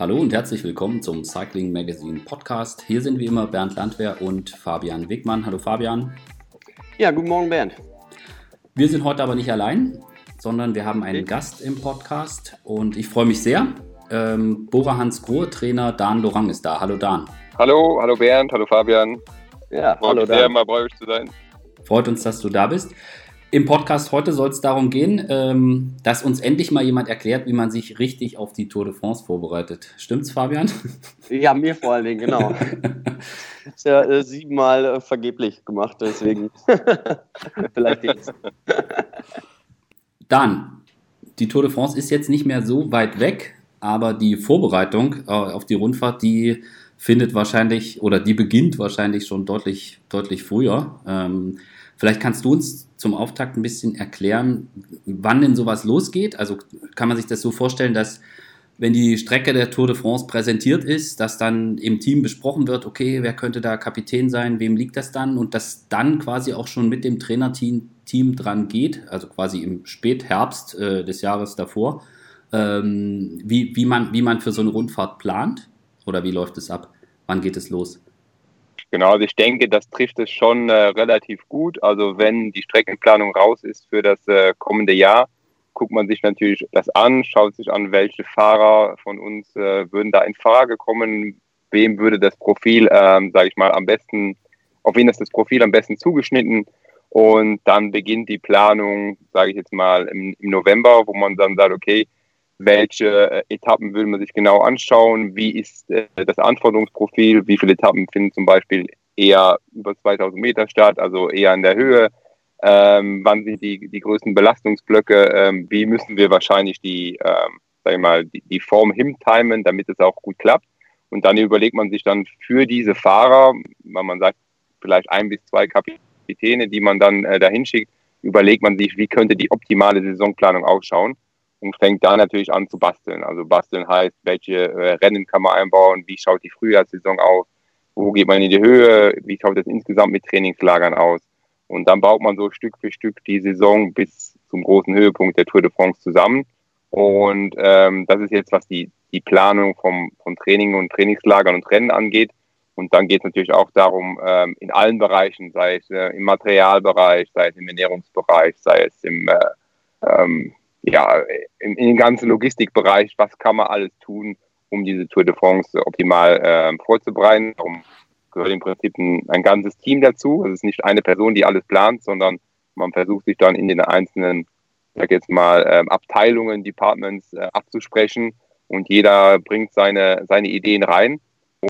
Hallo und herzlich willkommen zum Cycling Magazine Podcast. Hier sind wie immer Bernd Landwehr und Fabian Wegmann. Hallo Fabian. Ja, guten Morgen Bernd. Wir sind heute aber nicht allein, sondern wir haben einen okay. Gast im Podcast und ich freue mich sehr. Ähm, Bora Hans Grohe Trainer Dan Lorang ist da. Hallo Dan. Hallo, hallo Bernd, hallo Fabian. Ja, Freut hallo Dan. Sehr, mal bei euch zu sein. Freut uns, dass du da bist. Im Podcast heute soll es darum gehen, ähm, dass uns endlich mal jemand erklärt, wie man sich richtig auf die Tour de France vorbereitet. Stimmt's, Fabian? Ja, mir vor allen Dingen, genau. ist ja äh, siebenmal äh, vergeblich gemacht, deswegen vielleicht jetzt. Dann, die Tour de France ist jetzt nicht mehr so weit weg, aber die Vorbereitung äh, auf die Rundfahrt, die findet wahrscheinlich oder die beginnt wahrscheinlich schon deutlich, deutlich früher. Ähm, vielleicht kannst du uns zum Auftakt ein bisschen erklären, wann denn sowas losgeht? Also kann man sich das so vorstellen, dass wenn die Strecke der Tour de France präsentiert ist, dass dann im Team besprochen wird, okay, wer könnte da Kapitän sein, wem liegt das dann und dass dann quasi auch schon mit dem Trainerteam Team dran geht, also quasi im Spätherbst äh, des Jahres davor, ähm, wie, wie, man, wie man für so eine Rundfahrt plant oder wie läuft es ab? Wann geht es los? Genau, also ich denke, das trifft es schon äh, relativ gut. Also wenn die Streckenplanung raus ist für das äh, kommende Jahr, guckt man sich natürlich das an, schaut sich an, welche Fahrer von uns äh, würden da in Frage kommen, wem würde das Profil, ähm, sage ich mal, am besten, auf wen ist das Profil am besten zugeschnitten. Und dann beginnt die Planung, sage ich jetzt mal, im, im November, wo man dann sagt, okay, welche äh, Etappen will man sich genau anschauen, wie ist äh, das Anforderungsprofil, wie viele Etappen finden zum Beispiel eher über 2000 Meter statt, also eher in der Höhe, ähm, wann sind die, die größten Belastungsblöcke, ähm, wie müssen wir wahrscheinlich die, ähm, sag ich mal, die, die Form hintimen, damit es auch gut klappt. Und dann überlegt man sich dann für diese Fahrer, wenn man sagt, vielleicht ein bis zwei Kapitäne, die man dann äh, dahin schickt, überlegt man sich, wie könnte die optimale Saisonplanung ausschauen und fängt da natürlich an zu basteln. Also basteln heißt, welche äh, Rennen kann man einbauen, wie schaut die Frühjahrssaison aus, wo geht man in die Höhe, wie schaut das insgesamt mit Trainingslagern aus. Und dann baut man so Stück für Stück die Saison bis zum großen Höhepunkt der Tour de France zusammen. Und ähm, das ist jetzt, was die, die Planung vom, von Training und Trainingslagern und Rennen angeht. Und dann geht es natürlich auch darum, ähm, in allen Bereichen, sei es äh, im Materialbereich, sei es im Ernährungsbereich, sei es im äh, ähm, ja, in, in den ganzen Logistikbereich, was kann man alles tun, um diese Tour de France optimal äh, vorzubereiten. Darum gehört im Prinzip ein, ein ganzes Team dazu. Es ist nicht eine Person, die alles plant, sondern man versucht sich dann in den einzelnen, sag jetzt mal, äh, Abteilungen, Departments äh, abzusprechen und jeder bringt seine, seine Ideen rein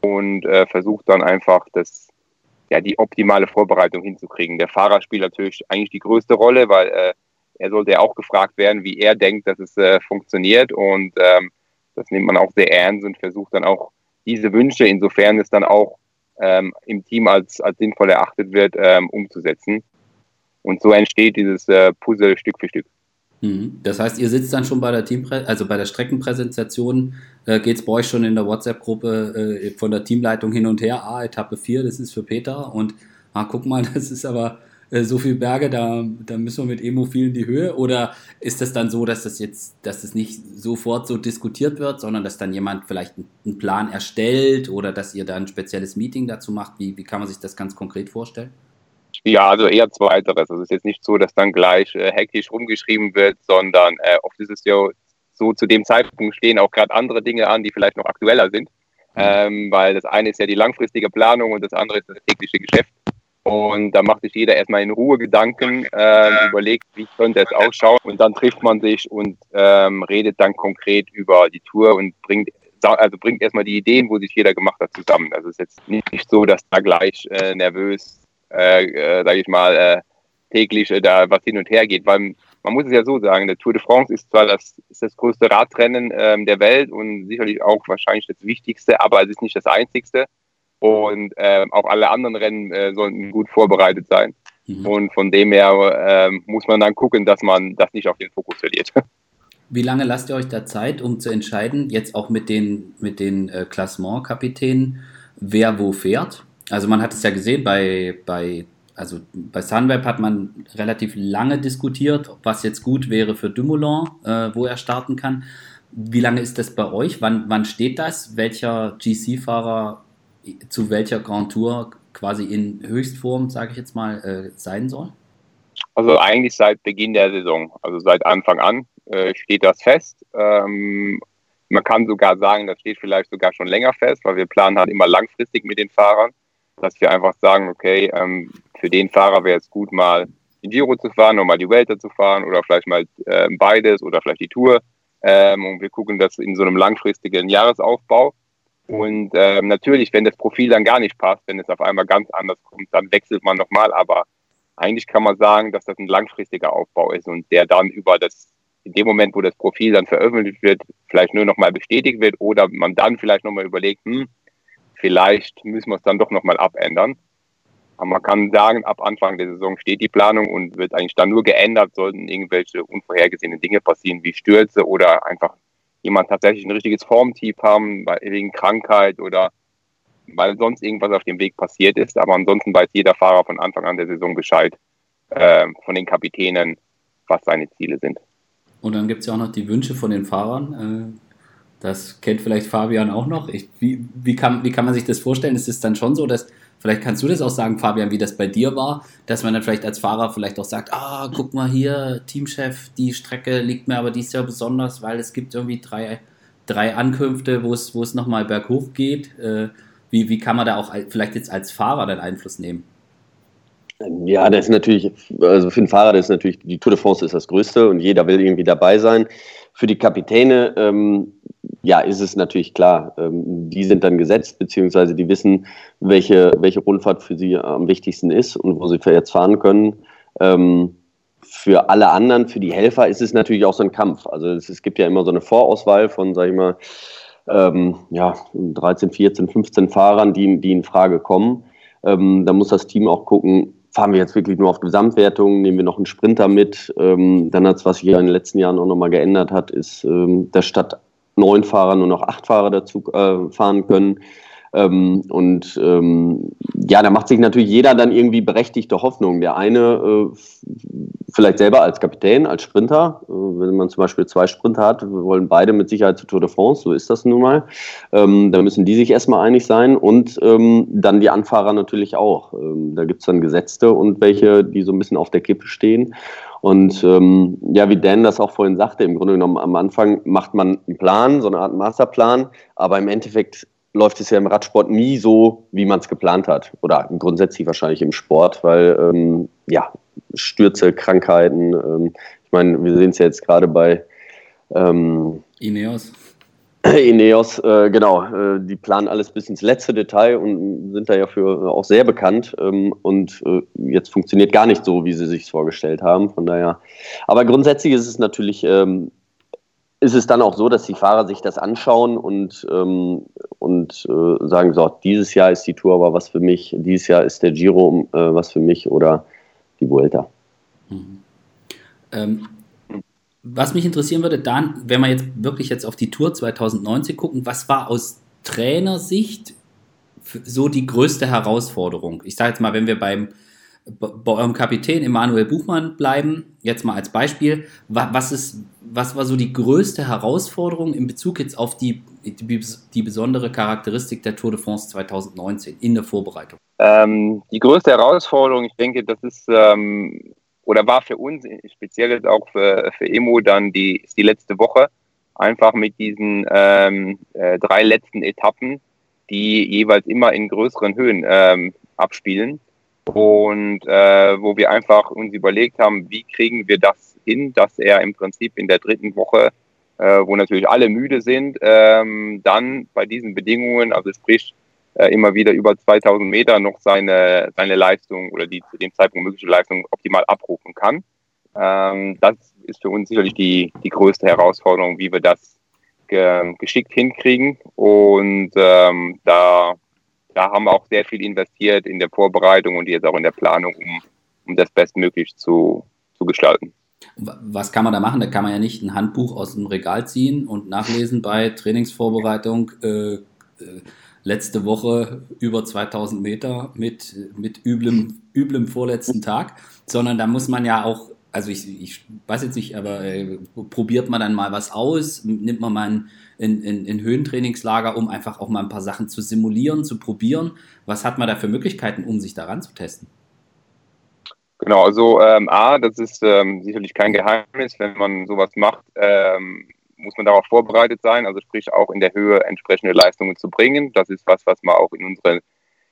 und äh, versucht dann einfach das, ja, die optimale Vorbereitung hinzukriegen. Der Fahrer spielt natürlich eigentlich die größte Rolle, weil äh, er sollte auch gefragt werden, wie er denkt, dass es äh, funktioniert. Und ähm, das nimmt man auch sehr ernst und versucht dann auch diese Wünsche, insofern es dann auch ähm, im Team als, als sinnvoll erachtet wird, ähm, umzusetzen. Und so entsteht dieses äh, Puzzle Stück für Stück. Mhm. Das heißt, ihr sitzt dann schon bei der Teamprä also bei der Streckenpräsentation, äh, geht es bei euch schon in der WhatsApp-Gruppe äh, von der Teamleitung hin und her, ah, Etappe 4, das ist für Peter und ah, guck mal, das ist aber äh, so viele Berge, da, da müssen wir mit Emo viel in die Höhe? Oder ist das dann so, dass das jetzt, dass das nicht sofort so diskutiert wird, sondern dass dann jemand vielleicht einen Plan erstellt oder dass ihr da ein spezielles Meeting dazu macht? Wie, wie kann man sich das ganz konkret vorstellen? Ja, also eher zweiteres. Also es ist jetzt nicht so, dass dann gleich äh, hektisch rumgeschrieben wird, sondern äh, oft ist es ja so, zu dem Zeitpunkt stehen auch gerade andere Dinge an, die vielleicht noch aktueller sind. Mhm. Ähm, weil das eine ist ja die langfristige Planung und das andere ist das tägliche Geschäft. Und da macht sich jeder erstmal in Ruhe Gedanken, äh, überlegt, wie könnte es ausschauen. Und dann trifft man sich und ähm, redet dann konkret über die Tour und bringt, also bringt erstmal die Ideen, wo sich jeder gemacht hat, zusammen. Also es ist jetzt nicht, so, dass da gleich äh, nervös, äh, äh, sage ich mal, äh, täglich äh, da was hin und her geht. Weil man muss es ja so sagen, der Tour de France ist zwar das, ist das größte Radrennen ähm, der Welt und sicherlich auch wahrscheinlich das wichtigste, aber es ist nicht das einzigste. Und äh, auch alle anderen Rennen äh, sollten gut vorbereitet sein. Mhm. Und von dem her äh, muss man dann gucken, dass man das nicht auf den Fokus verliert. Wie lange lasst ihr euch da Zeit, um zu entscheiden, jetzt auch mit den, mit den äh, Klassement-Kapitänen, wer wo fährt? Also man hat es ja gesehen, bei, bei, also bei Sunweb hat man relativ lange diskutiert, was jetzt gut wäre für Dumoulin, äh, wo er starten kann. Wie lange ist das bei euch? Wann, wann steht das? Welcher GC-Fahrer zu welcher Grand Tour quasi in Höchstform, sage ich jetzt mal, äh, sein soll? Also eigentlich seit Beginn der Saison, also seit Anfang an äh, steht das fest. Ähm, man kann sogar sagen, das steht vielleicht sogar schon länger fest, weil wir planen halt immer langfristig mit den Fahrern, dass wir einfach sagen, okay, ähm, für den Fahrer wäre es gut, mal die Giro zu fahren, nochmal die Welter zu fahren oder vielleicht mal äh, beides oder vielleicht die Tour. Ähm, und wir gucken das in so einem langfristigen Jahresaufbau. Und ähm, natürlich, wenn das Profil dann gar nicht passt, wenn es auf einmal ganz anders kommt, dann wechselt man nochmal. Aber eigentlich kann man sagen, dass das ein langfristiger Aufbau ist und der dann über das in dem Moment, wo das Profil dann veröffentlicht wird, vielleicht nur nochmal bestätigt wird oder man dann vielleicht nochmal überlegt, hm, vielleicht müssen wir es dann doch nochmal abändern. Aber man kann sagen, ab Anfang der Saison steht die Planung und wird eigentlich dann nur geändert, sollten irgendwelche unvorhergesehenen Dinge passieren, wie Stürze oder einfach jemand tatsächlich ein richtiges Formtief haben, wegen Krankheit oder weil sonst irgendwas auf dem Weg passiert ist. Aber ansonsten weiß jeder Fahrer von Anfang an der Saison Bescheid äh, von den Kapitänen, was seine Ziele sind. Und dann gibt es ja auch noch die Wünsche von den Fahrern. Äh, das kennt vielleicht Fabian auch noch. Ich, wie, wie, kann, wie kann man sich das vorstellen? Ist es dann schon so, dass, vielleicht kannst du das auch sagen, Fabian, wie das bei dir war, dass man dann vielleicht als Fahrer vielleicht auch sagt, ah, guck mal hier, Teamchef, die Strecke liegt mir aber dies Jahr besonders, weil es gibt irgendwie drei, drei Ankünfte, wo es, wo es nochmal berghoch geht. Äh, wie, wie kann man da auch vielleicht jetzt als Fahrer dann Einfluss nehmen? Ja, das ist natürlich, also für den Fahrer, das ist natürlich, die Tour de France ist das Größte und jeder will irgendwie dabei sein. Für die Kapitäne, ähm, ja, ist es natürlich klar. Ähm, die sind dann gesetzt, beziehungsweise die wissen, welche, welche Rundfahrt für sie am wichtigsten ist und wo sie jetzt fahren können. Ähm, für alle anderen, für die Helfer ist es natürlich auch so ein Kampf. Also es, es gibt ja immer so eine Vorauswahl von, sag ich mal, ähm, ja, 13, 14, 15 Fahrern, die, die in Frage kommen. Ähm, da muss das Team auch gucken, fahren wir jetzt wirklich nur auf Gesamtwertung, nehmen wir noch einen Sprinter mit. Ähm, dann hat es, was sich ja in den letzten Jahren auch nochmal geändert hat, ist, ähm, dass statt neun Fahrer nur noch acht Fahrer dazu äh, fahren können. Ähm, und ähm, ja, da macht sich natürlich jeder dann irgendwie berechtigte Hoffnung. Der eine äh, vielleicht selber als Kapitän, als Sprinter, äh, wenn man zum Beispiel zwei Sprinter hat, wollen beide mit Sicherheit zur Tour de France, so ist das nun mal. Ähm, da müssen die sich erstmal einig sein und ähm, dann die Anfahrer natürlich auch. Ähm, da gibt es dann Gesetzte und welche, die so ein bisschen auf der Kippe stehen. Und ähm, ja, wie Dan das auch vorhin sagte, im Grunde genommen am Anfang macht man einen Plan, so eine Art Masterplan, aber im Endeffekt läuft es ja im Radsport nie so, wie man es geplant hat. Oder grundsätzlich wahrscheinlich im Sport, weil ähm, ja, Stürze, Krankheiten, ähm, ich meine, wir sehen es ja jetzt gerade bei ähm, Ineos. Ineos, äh, genau, äh, die planen alles bis ins letzte Detail und sind da ja für auch sehr bekannt. Ähm, und äh, jetzt funktioniert gar nicht so, wie sie sich vorgestellt haben. Von daher. Aber grundsätzlich ist es natürlich ähm, ist es dann auch so, dass die Fahrer sich das anschauen und, ähm, und äh, sagen, so, dieses Jahr ist die Tour aber was für mich, dieses Jahr ist der Giro äh, was für mich oder die Vuelta. Mhm. Ähm, was mich interessieren würde, Dan, wenn wir jetzt wirklich jetzt auf die Tour 2019 gucken, was war aus Trainersicht so die größte Herausforderung? Ich sage jetzt mal, wenn wir beim bei eurem Kapitän Emanuel Buchmann bleiben, jetzt mal als Beispiel, was, ist, was war so die größte Herausforderung in Bezug jetzt auf die, die, die besondere Charakteristik der Tour de France 2019 in der Vorbereitung? Ähm, die größte Herausforderung, ich denke, das ist ähm, oder war für uns, speziell jetzt auch für, für Emo, dann die, die letzte Woche, einfach mit diesen ähm, äh, drei letzten Etappen, die jeweils immer in größeren Höhen ähm, abspielen und äh, wo wir einfach uns überlegt haben, wie kriegen wir das hin, dass er im Prinzip in der dritten Woche, äh, wo natürlich alle müde sind, ähm, dann bei diesen Bedingungen, also sprich äh, immer wieder über 2000 Meter noch seine, seine Leistung oder die zu dem Zeitpunkt mögliche Leistung optimal abrufen kann. Ähm, das ist für uns sicherlich die, die größte Herausforderung, wie wir das ge geschickt hinkriegen. Und ähm, da da haben wir auch sehr viel investiert in der Vorbereitung und jetzt auch in der Planung, um, um das bestmöglich zu, zu gestalten. Was kann man da machen? Da kann man ja nicht ein Handbuch aus dem Regal ziehen und nachlesen bei Trainingsvorbereitung. Äh, äh, letzte Woche über 2000 Meter mit, mit üblem, üblem vorletzten Tag, sondern da muss man ja auch also ich, ich weiß jetzt nicht, aber äh, probiert man dann mal was aus, nimmt man mal ein, ein, ein, ein, Höhentrainingslager, um einfach auch mal ein paar Sachen zu simulieren, zu probieren. Was hat man da für Möglichkeiten, um sich daran zu testen? Genau, also ähm, A, das ist ähm, sicherlich kein Geheimnis, wenn man sowas macht, ähm, muss man darauf vorbereitet sein, also sprich auch in der Höhe entsprechende Leistungen zu bringen. Das ist was, was wir auch in unsere,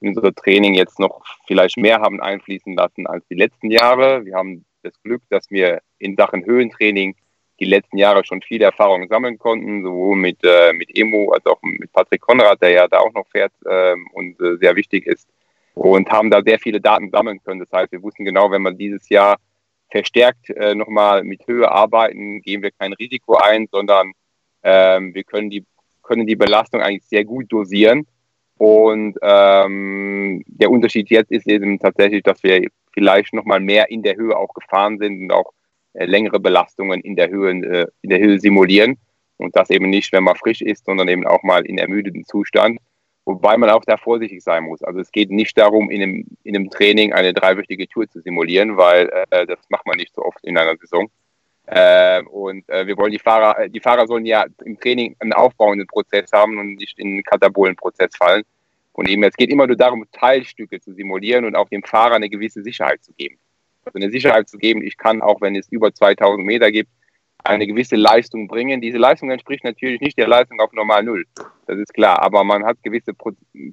in unsere Training jetzt noch vielleicht mehr haben einfließen lassen als die letzten Jahre. Wir haben das Glück, dass wir in Sachen Höhentraining die letzten Jahre schon viele Erfahrungen sammeln konnten, sowohl mit, äh, mit Emo als auch mit Patrick Konrad, der ja da auch noch fährt ähm, und äh, sehr wichtig ist. Und haben da sehr viele Daten sammeln können. Das heißt, wir wussten genau, wenn wir dieses Jahr verstärkt äh, nochmal mit Höhe arbeiten, gehen wir kein Risiko ein, sondern ähm, wir können die, können die Belastung eigentlich sehr gut dosieren. Und ähm, der Unterschied jetzt ist eben tatsächlich, dass wir vielleicht nochmal mehr in der Höhe auch gefahren sind und auch äh, längere Belastungen in der Höhe, äh, in der Höhe simulieren. Und das eben nicht, wenn man frisch ist, sondern eben auch mal in ermüdeten Zustand. Wobei man auch da vorsichtig sein muss. Also es geht nicht darum, in einem, in einem Training eine dreiwöchige Tour zu simulieren, weil äh, das macht man nicht so oft in einer Saison. Äh, und äh, wir wollen die Fahrer, äh, die Fahrer sollen ja im Training einen aufbauenden Prozess haben und nicht in einen Katabolenprozess fallen. Und eben, es geht immer nur darum, Teilstücke zu simulieren und auch dem Fahrer eine gewisse Sicherheit zu geben. Also eine Sicherheit zu geben, ich kann auch, wenn es über 2000 Meter gibt, eine gewisse Leistung bringen. Diese Leistung entspricht natürlich nicht der Leistung auf normal Null. Das ist klar. Aber man hat gewisse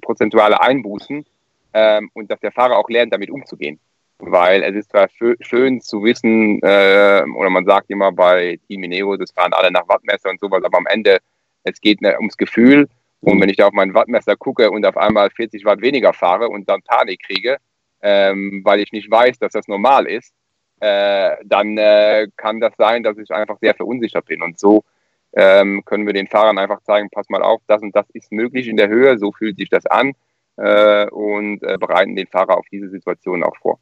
prozentuale Einbußen ähm, und dass der Fahrer auch lernt, damit umzugehen. Weil es ist zwar schön zu wissen, äh, oder man sagt immer bei Team Mineo, das fahren alle nach Wattmesser und sowas, aber am Ende, es geht ne, ums Gefühl und wenn ich da auf mein Wattmesser gucke und auf einmal 40 Watt weniger fahre und dann Panik kriege, ähm, weil ich nicht weiß, dass das normal ist, äh, dann äh, kann das sein, dass ich einfach sehr verunsichert bin. Und so ähm, können wir den Fahrern einfach zeigen, pass mal auf, das und das ist möglich in der Höhe, so fühlt sich das an äh, und äh, bereiten den Fahrer auf diese Situation auch vor.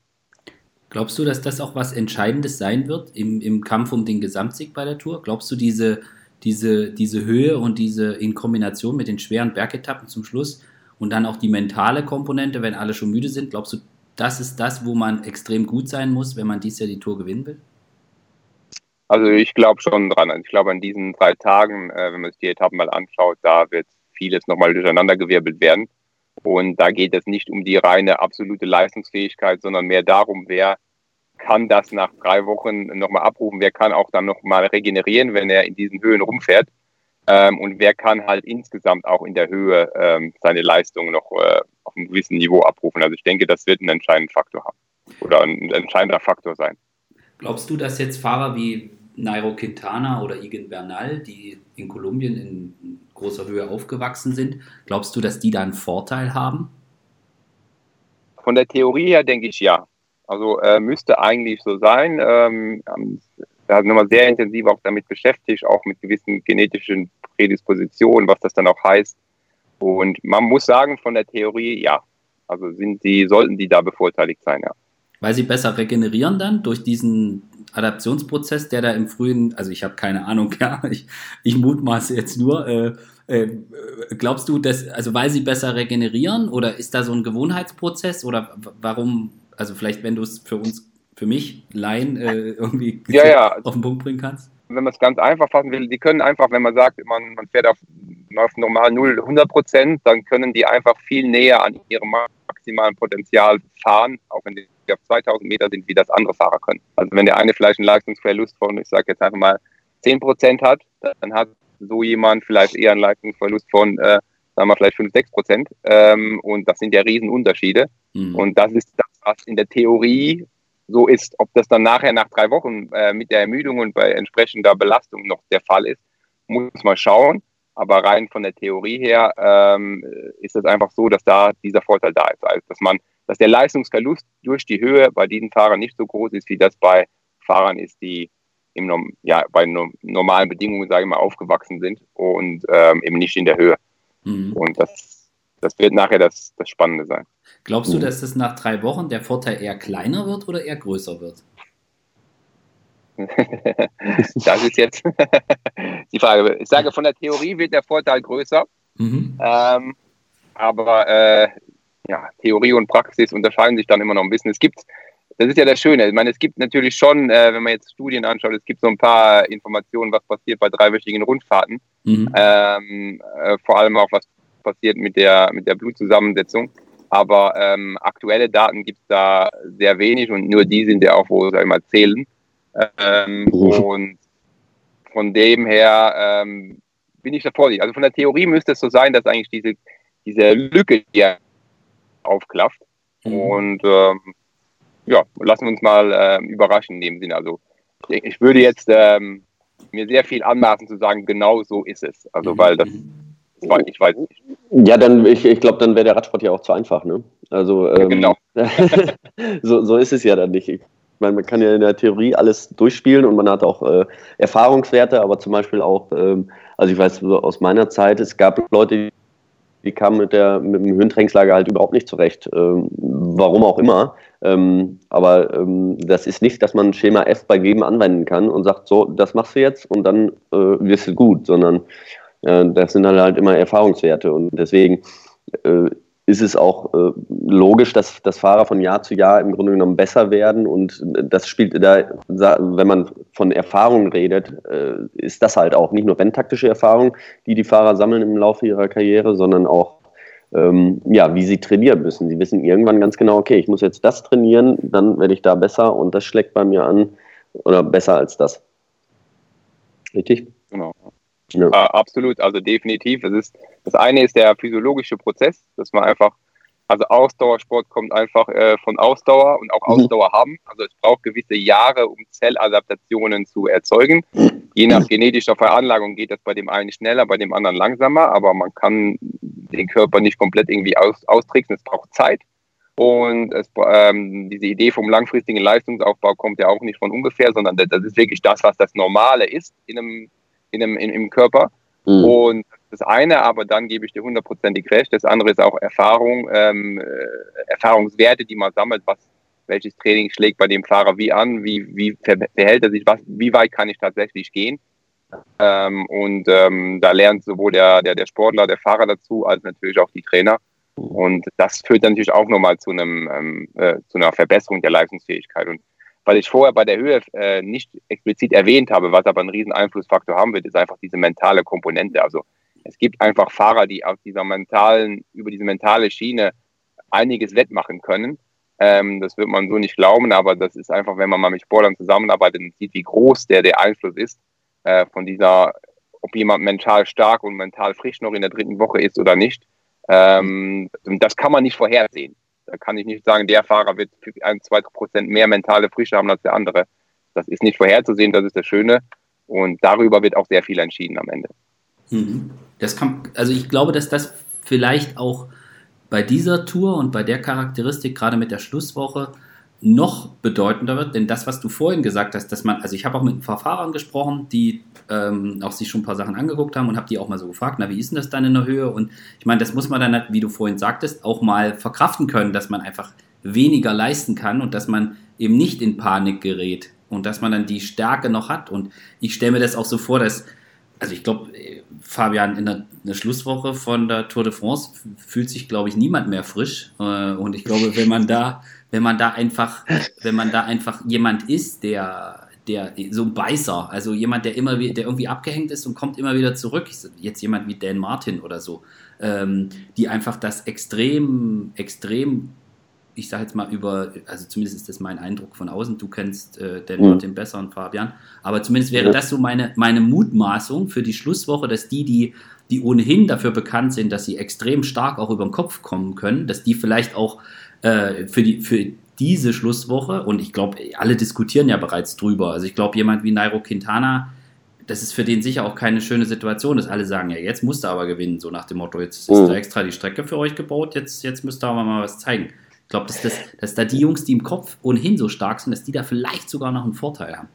Glaubst du, dass das auch was Entscheidendes sein wird im, im Kampf um den Gesamtsieg bei der Tour? Glaubst du, diese diese, diese Höhe und diese in Kombination mit den schweren Bergetappen zum Schluss und dann auch die mentale Komponente, wenn alle schon müde sind, glaubst du, das ist das, wo man extrem gut sein muss, wenn man dies Jahr die Tour gewinnen will? Also ich glaube schon dran. Also ich glaube an diesen drei Tagen, äh, wenn man sich die Etappen mal anschaut, da wird vieles nochmal durcheinandergewirbelt werden. Und da geht es nicht um die reine absolute Leistungsfähigkeit, sondern mehr darum, wer kann das nach drei Wochen nochmal abrufen, wer kann auch dann nochmal regenerieren, wenn er in diesen Höhen rumfährt. Ähm, und wer kann halt insgesamt auch in der Höhe ähm, seine Leistung noch äh, auf einem gewissen Niveau abrufen. Also ich denke, das wird einen entscheidenden Faktor haben oder ein entscheidender Faktor sein. Glaubst du, dass jetzt Fahrer wie Nairo Quintana oder Igen Bernal, die in Kolumbien in großer Höhe aufgewachsen sind, glaubst du, dass die da einen Vorteil haben? Von der Theorie her denke ich ja. Also äh, müsste eigentlich so sein. Ähm, wir haben immer sehr intensiv auch damit beschäftigt, auch mit gewissen genetischen Prädispositionen, was das dann auch heißt. Und man muss sagen, von der Theorie, ja. Also sind die, sollten die da bevorteiligt sein, ja. Weil sie besser regenerieren dann durch diesen Adaptionsprozess, der da im frühen, also ich habe keine Ahnung, ja, ich, ich mutmaße jetzt nur, äh, äh, glaubst du, dass, also weil sie besser regenerieren oder ist da so ein Gewohnheitsprozess oder warum also vielleicht, wenn du es für uns, für mich, Laien, äh, irgendwie ja, ja. auf den Punkt bringen kannst? Wenn man es ganz einfach fassen will, die können einfach, wenn man sagt, man, man fährt auf, auf normal 0, 100 Prozent, dann können die einfach viel näher an ihrem maximalen Potenzial fahren, auch wenn die auf 2000 Meter sind, wie das andere Fahrer können. Also wenn der eine vielleicht einen Leistungsverlust von, ich sage jetzt einfach mal 10 Prozent hat, dann hat so jemand vielleicht eher einen Leistungsverlust von äh, sagen wir vielleicht 5, 6 Prozent. Ähm, und das sind ja Riesenunterschiede. Mhm. Und das ist das, was in der Theorie so ist. Ob das dann nachher nach drei Wochen äh, mit der Ermüdung und bei entsprechender Belastung noch der Fall ist, muss man schauen. Aber rein von der Theorie her ähm, ist es einfach so, dass da dieser Vorteil da ist. Also, dass man, dass der Leistungsverlust durch die Höhe bei diesen Fahrern nicht so groß ist, wie das bei Fahrern ist, die im, ja, bei normalen Bedingungen, sage ich mal, aufgewachsen sind und ähm, eben nicht in der Höhe. Mhm. Und das, das wird nachher das, das Spannende sein. Glaubst du, mhm. dass es nach drei Wochen der Vorteil eher kleiner wird oder eher größer wird? das ist jetzt die Frage. Ich sage, von der Theorie wird der Vorteil größer. Mhm. Ähm, aber äh, ja, Theorie und Praxis unterscheiden sich dann immer noch ein bisschen. Es gibt das ist ja das Schöne. Ich meine, es gibt natürlich schon, äh, wenn man jetzt Studien anschaut, es gibt so ein paar Informationen, was passiert bei dreiwöchigen Rundfahrten. Mhm. Ähm, äh, vor allem auch, was passiert mit der, mit der Blutzusammensetzung. Aber ähm, aktuelle Daten gibt es da sehr wenig und nur die sind ja auch, wo sie immer zählen. Ähm, und von dem her ähm, bin ich da vorsichtig. Also von der Theorie müsste es so sein, dass eigentlich diese, diese Lücke hier aufklafft. Mhm. Und ähm, ja, lassen wir uns mal äh, überraschen in dem Sinne. Also ich würde jetzt ähm, mir sehr viel anmaßen zu sagen, genau so ist es. Also mhm. weil das, das ich weiß nicht. Ja, dann ich, ich glaube, dann wäre der Radsport ja auch zu einfach, ne? Also ähm, ja, genau. so, so ist es ja dann nicht. Ich meine, man kann ja in der Theorie alles durchspielen und man hat auch äh, Erfahrungswerte, aber zum Beispiel auch, ähm, also ich weiß aus meiner Zeit, es gab Leute, die kamen mit, der, mit dem Höhentrainingslager halt überhaupt nicht zurecht. Ähm, warum auch immer. Ähm, aber ähm, das ist nicht, dass man Schema F bei jedem anwenden kann und sagt, so, das machst du jetzt und dann äh, wirst du gut, sondern das sind halt, immer Erfahrungswerte. Und deswegen äh, ist es auch äh, logisch, dass, dass Fahrer von Jahr zu Jahr im Grunde genommen besser werden. Und das spielt da, wenn man von Erfahrung redet, äh, ist das halt auch nicht nur renntaktische Erfahrung, die die Fahrer sammeln im Laufe ihrer Karriere, sondern auch, ähm, ja, wie sie trainieren müssen. Sie wissen irgendwann ganz genau, okay, ich muss jetzt das trainieren, dann werde ich da besser und das schlägt bei mir an oder besser als das. Richtig? Genau. Ja. Äh, absolut, also definitiv. Es ist, das eine ist der physiologische Prozess, dass man einfach, also Ausdauersport kommt einfach äh, von Ausdauer und auch mhm. Ausdauer haben. Also es braucht gewisse Jahre, um Zelladaptationen zu erzeugen. Je nach genetischer Veranlagung geht das bei dem einen schneller, bei dem anderen langsamer, aber man kann den Körper nicht komplett irgendwie aus, austricksen. Es braucht Zeit. Und es, ähm, diese Idee vom langfristigen Leistungsaufbau kommt ja auch nicht von ungefähr, sondern das ist wirklich das, was das Normale ist in einem in dem, in, im Körper. Mhm. Und das eine, aber dann gebe ich dir hundertprozentig recht. Das andere ist auch Erfahrung, ähm, äh, Erfahrungswerte, die man sammelt, was, welches Training schlägt bei dem Fahrer wie an, wie, wie verhält er sich, was, wie weit kann ich tatsächlich gehen. Ähm, und ähm, da lernt sowohl der, der, der Sportler, der Fahrer dazu, als natürlich auch die Trainer. Und das führt dann natürlich auch nochmal zu, einem, ähm, äh, zu einer Verbesserung der Leistungsfähigkeit. Und weil ich vorher bei der Höhe äh, nicht explizit erwähnt habe, was aber einen riesen Einflussfaktor haben wird, ist einfach diese mentale Komponente. Also es gibt einfach Fahrer, die auf dieser mentalen, über diese mentale Schiene einiges wettmachen können. Ähm, das wird man so nicht glauben, aber das ist einfach, wenn man mal mit Sportlern zusammenarbeitet und sieht, wie groß der, der Einfluss ist äh, von dieser, ob jemand mental stark und mental frisch noch in der dritten Woche ist oder nicht. Ähm, das kann man nicht vorhersehen. Da kann ich nicht sagen, der Fahrer wird ein, zwei Prozent mehr mentale Frische haben als der andere. Das ist nicht vorherzusehen, das ist das Schöne. Und darüber wird auch sehr viel entschieden am Ende. Mhm. Das kann, also ich glaube, dass das vielleicht auch bei dieser Tour und bei der Charakteristik, gerade mit der Schlusswoche, noch bedeutender wird, denn das, was du vorhin gesagt hast, dass man, also ich habe auch mit ein paar Fahrern gesprochen, die ähm, auch sich schon ein paar Sachen angeguckt haben und habe die auch mal so gefragt, na, wie ist denn das dann in der Höhe? Und ich meine, das muss man dann, wie du vorhin sagtest, auch mal verkraften können, dass man einfach weniger leisten kann und dass man eben nicht in Panik gerät und dass man dann die Stärke noch hat. Und ich stelle mir das auch so vor, dass, also ich glaube, Fabian, in der, in der, Schlusswoche von der Tour de France fühlt sich, glaube ich, niemand mehr frisch. Äh, und ich glaube, wenn man da wenn man da einfach, wenn man da einfach jemand ist, der, der so ein Beißer, also jemand, der immer der irgendwie abgehängt ist und kommt immer wieder zurück, jetzt jemand wie Dan Martin oder so, ähm, die einfach das extrem, extrem, ich sage jetzt mal über, also zumindest ist das mein Eindruck von außen, du kennst äh, Dan mhm. Martin besser und Fabian, aber zumindest wäre das so meine, meine Mutmaßung für die Schlusswoche, dass die, die die ohnehin dafür bekannt sind, dass sie extrem stark auch über den Kopf kommen können, dass die vielleicht auch äh, für, die, für diese Schlusswoche, und ich glaube, alle diskutieren ja bereits drüber. Also ich glaube, jemand wie Nairo Quintana, das ist für den sicher auch keine schöne Situation, dass alle sagen, ja, jetzt musst du aber gewinnen, so nach dem Motto, jetzt ist mhm. da extra die Strecke für euch gebaut, jetzt, jetzt müsst ihr aber mal was zeigen. Ich glaube, dass, das, dass da die Jungs, die im Kopf ohnehin so stark sind, dass die da vielleicht sogar noch einen Vorteil haben.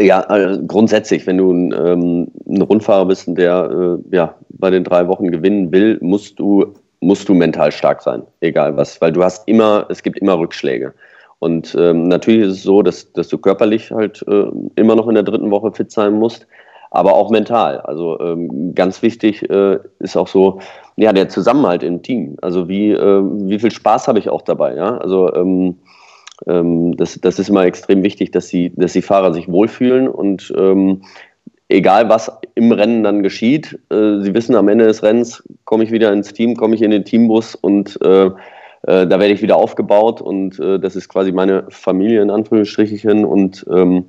Ja, also grundsätzlich, wenn du ein, ähm, ein Rundfahrer bist, der äh, ja, bei den drei Wochen gewinnen will, musst du musst du mental stark sein, egal was, weil du hast immer, es gibt immer Rückschläge. Und ähm, natürlich ist es so, dass, dass du körperlich halt äh, immer noch in der dritten Woche fit sein musst, aber auch mental. Also ähm, ganz wichtig äh, ist auch so, ja, der Zusammenhalt im Team. Also wie, äh, wie viel Spaß habe ich auch dabei, ja? Also ähm, ähm, das, das ist immer extrem wichtig, dass die, dass die Fahrer sich wohlfühlen und ähm, egal was im Rennen dann geschieht, äh, sie wissen am Ende des Rennens, komme ich wieder ins Team, komme ich in den Teambus und äh, äh, da werde ich wieder aufgebaut und äh, das ist quasi meine Familie in Anführungsstrichen und ähm,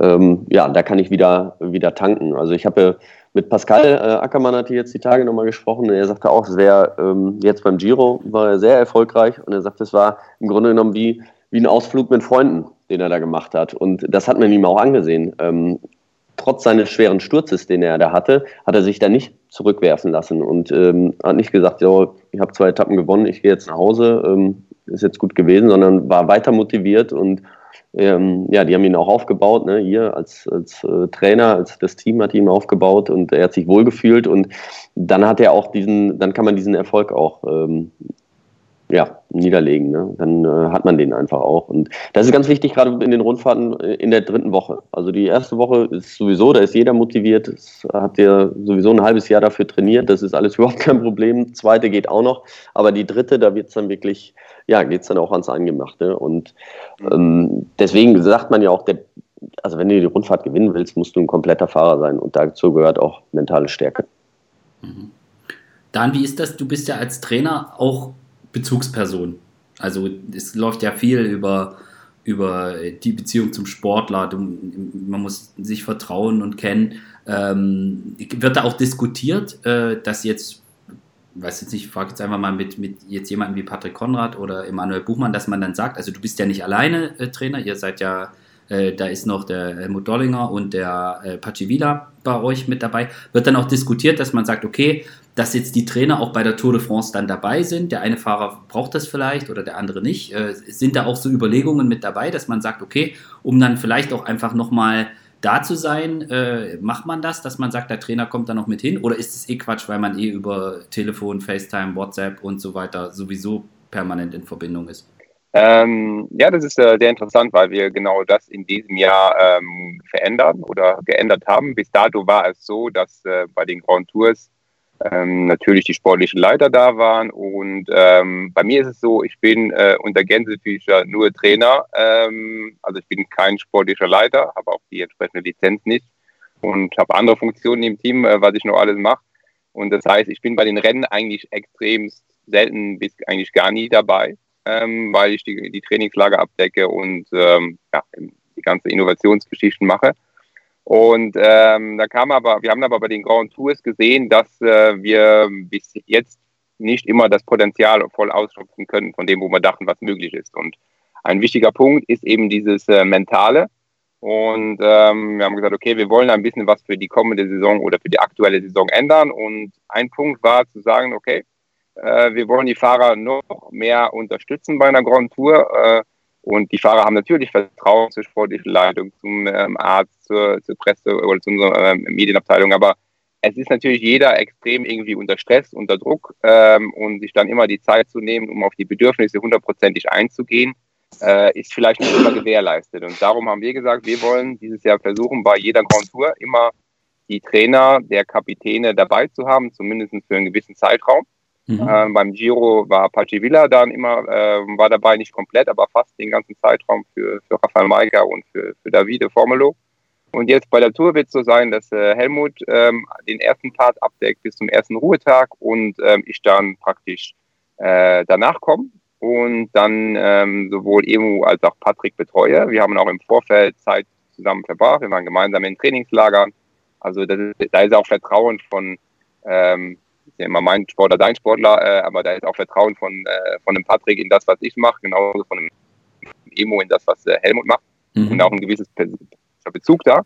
ähm, ja, da kann ich wieder, wieder tanken. Also ich habe mit Pascal äh, Ackermann hatte jetzt die Tage nochmal gesprochen und er sagte auch, es wäre ähm, jetzt beim Giro war er sehr erfolgreich und er sagte, es war im Grunde genommen wie, wie ein Ausflug mit Freunden, den er da gemacht hat. Und das hat man ihm auch angesehen. Ähm, trotz seines schweren Sturzes, den er da hatte, hat er sich da nicht zurückwerfen lassen und ähm, hat nicht gesagt, so, ich habe zwei Etappen gewonnen, ich gehe jetzt nach Hause, ähm, ist jetzt gut gewesen, sondern war weiter motiviert und ähm, ja, die haben ihn auch aufgebaut, ne? Ihr als, als äh, Trainer, als das Team hat ihn aufgebaut und er hat sich wohlgefühlt und dann hat er auch diesen, dann kann man diesen Erfolg auch ähm, ja, niederlegen. Ne? Dann äh, hat man den einfach auch. Und das ist ganz wichtig, gerade in den Rundfahrten äh, in der dritten Woche. Also die erste Woche ist sowieso, da ist jeder motiviert. Es hat ja sowieso ein halbes Jahr dafür trainiert. Das ist alles überhaupt kein Problem. Zweite geht auch noch. Aber die dritte, da wird es dann wirklich, ja, geht es dann auch ans Eingemachte. Und ähm, deswegen sagt man ja auch, der, also wenn du die Rundfahrt gewinnen willst, musst du ein kompletter Fahrer sein. Und dazu gehört auch mentale Stärke. Mhm. Dan, wie ist das? Du bist ja als Trainer auch Bezugsperson. Also es läuft ja viel über, über die Beziehung zum Sportler. Du, man muss sich vertrauen und kennen. Ähm, wird da auch diskutiert, äh, dass jetzt, weiß jetzt nicht, ich frage jetzt einfach mal mit, mit jetzt jemandem wie Patrick Konrad oder Emanuel Buchmann, dass man dann sagt, also du bist ja nicht alleine äh, Trainer, ihr seid ja äh, da ist noch der Helmut Dollinger und der äh, Pacivila bei euch mit dabei. Wird dann auch diskutiert, dass man sagt, okay, dass jetzt die Trainer auch bei der Tour de France dann dabei sind. Der eine Fahrer braucht das vielleicht oder der andere nicht. Äh, sind da auch so Überlegungen mit dabei, dass man sagt, okay, um dann vielleicht auch einfach nochmal da zu sein, äh, macht man das, dass man sagt, der Trainer kommt da noch mit hin? Oder ist es eh Quatsch, weil man eh über Telefon, FaceTime, WhatsApp und so weiter sowieso permanent in Verbindung ist? Ähm, ja, das ist äh, sehr interessant, weil wir genau das in diesem Jahr ähm, verändern oder geändert haben. Bis dato war es so, dass äh, bei den Grand Tours ähm, natürlich die sportlichen Leiter da waren. Und ähm, bei mir ist es so, ich bin äh, unter Gänsefüßer nur Trainer. Ähm, also ich bin kein sportlicher Leiter, habe auch die entsprechende Lizenz nicht und habe andere Funktionen im Team, äh, was ich noch alles mache. Und das heißt, ich bin bei den Rennen eigentlich extrem selten bis eigentlich gar nie dabei, ähm, weil ich die, die Trainingslager abdecke und ähm, ja, die ganze Innovationsgeschichten mache. Und ähm, da kam aber, wir haben aber bei den Grand Tours gesehen, dass äh, wir bis jetzt nicht immer das Potenzial voll ausschöpfen können von dem, wo wir dachten, was möglich ist. Und ein wichtiger Punkt ist eben dieses äh, Mentale. Und ähm, wir haben gesagt, okay, wir wollen ein bisschen was für die kommende Saison oder für die aktuelle Saison ändern. Und ein Punkt war zu sagen, okay, äh, wir wollen die Fahrer noch mehr unterstützen bei einer Grand Tour. Äh, und die Fahrer haben natürlich Vertrauen zur sportlichen Leitung, zum ähm, Arzt, zur, zur, Presse oder zu unserer ähm, Medienabteilung. Aber es ist natürlich jeder extrem irgendwie unter Stress, unter Druck ähm, und sich dann immer die Zeit zu nehmen, um auf die Bedürfnisse hundertprozentig einzugehen, äh, ist vielleicht nicht immer gewährleistet. Und darum haben wir gesagt, wir wollen dieses Jahr versuchen, bei jeder Grand Tour immer die Trainer der Kapitäne dabei zu haben, zumindest für einen gewissen Zeitraum. Mhm. Ähm, beim Giro war Pachi Villa dann immer, äh, war dabei nicht komplett, aber fast den ganzen Zeitraum für, für Rafael Maika und für, für Davide Formelo. Und jetzt bei der Tour wird es so sein, dass äh, Helmut ähm, den ersten Part abdeckt bis zum ersten Ruhetag und ähm, ich dann praktisch äh, danach komme und dann ähm, sowohl Emu als auch Patrick betreue. Wir haben auch im Vorfeld Zeit zusammen verbracht. Wir waren gemeinsam in Trainingslagern. Also ist, da ist auch Vertrauen von ähm, ist ja immer mein Sportler, dein Sportler, äh, aber da ist auch Vertrauen von, äh, von dem Patrick in das, was ich mache, genauso von dem Emo in das, was äh, Helmut macht mhm. und auch ein gewisses Bezug da.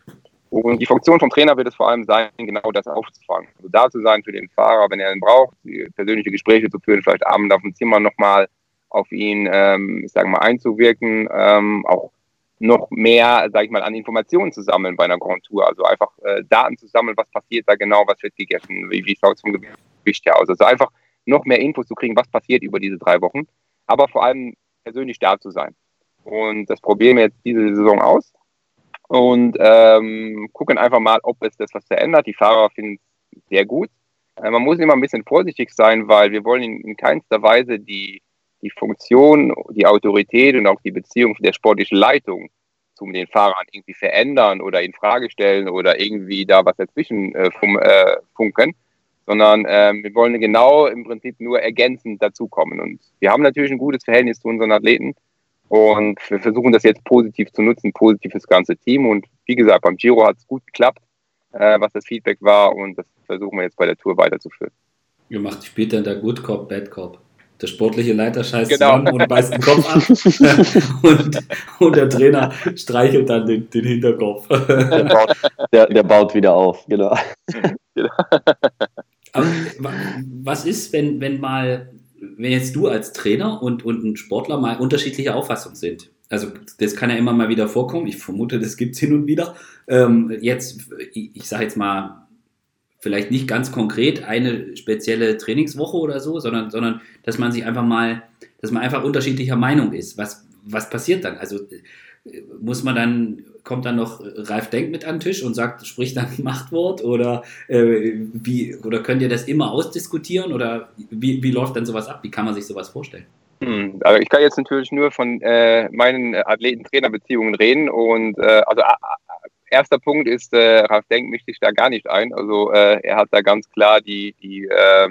Und die Funktion vom Trainer wird es vor allem sein, genau das aufzufangen. Also da zu sein für den Fahrer, wenn er ihn braucht, persönliche Gespräche zu führen, vielleicht abends auf dem Zimmer nochmal auf ihn, ähm, ich sage mal, einzuwirken, ähm, auch noch mehr, sage ich mal, an Informationen zu sammeln bei einer Grand Tour. Also einfach äh, Daten zu sammeln, was passiert da genau, was wird gegessen, wie, wie schaut es vom Gewicht Gewicht aus. Also einfach noch mehr Infos zu kriegen, was passiert über diese drei Wochen, aber vor allem persönlich da zu sein. Und das probieren wir jetzt diese Saison aus und ähm, gucken einfach mal, ob es das was verändert. Die Fahrer finden es sehr gut. Äh, man muss immer ein bisschen vorsichtig sein, weil wir wollen in, in keinster Weise die die Funktion, die Autorität und auch die Beziehung der sportlichen Leitung zu den Fahrern irgendwie verändern oder in Frage stellen oder irgendwie da was dazwischen äh, äh, funken, sondern äh, wir wollen genau im Prinzip nur ergänzend dazukommen. Und wir haben natürlich ein gutes Verhältnis zu unseren Athleten und wir versuchen das jetzt positiv zu nutzen, positiv fürs ganze Team. Und wie gesagt, beim Giro hat es gut geklappt, äh, was das Feedback war und das versuchen wir jetzt bei der Tour weiterzuführen. Ihr macht später in der Good Cop, Bad Cop der sportliche Leiter scheißt genau. zusammen und beißt den Kopf an und, und, der Trainer streichelt dann den, den Hinterkopf. Der, der, baut wieder auf, genau. Aber was ist, wenn, wenn mal, wenn jetzt du als Trainer und, und ein Sportler mal unterschiedliche Auffassungen sind? Also das kann ja immer mal wieder vorkommen. Ich vermute, das gibt es hin und wieder. Ähm, jetzt, ich, ich sage jetzt mal, vielleicht nicht ganz konkret eine spezielle Trainingswoche oder so, sondern, sondern dass man sich einfach mal, dass man einfach unterschiedlicher Meinung ist. Was, was passiert dann? Also äh, muss man dann, kommt dann noch Ralf Denk mit an den Tisch und sagt, spricht dann Machtwort oder äh, wie, oder könnt ihr das immer ausdiskutieren oder wie, wie läuft dann sowas ab? Wie kann man sich sowas vorstellen? Hm, also ich kann jetzt natürlich nur von äh, meinen Athleten-Trainer-Beziehungen reden und äh, also erster Punkt ist, äh, Ralf Denk mischt sich da gar nicht ein. Also äh, er hat da ganz klar die, die, äh,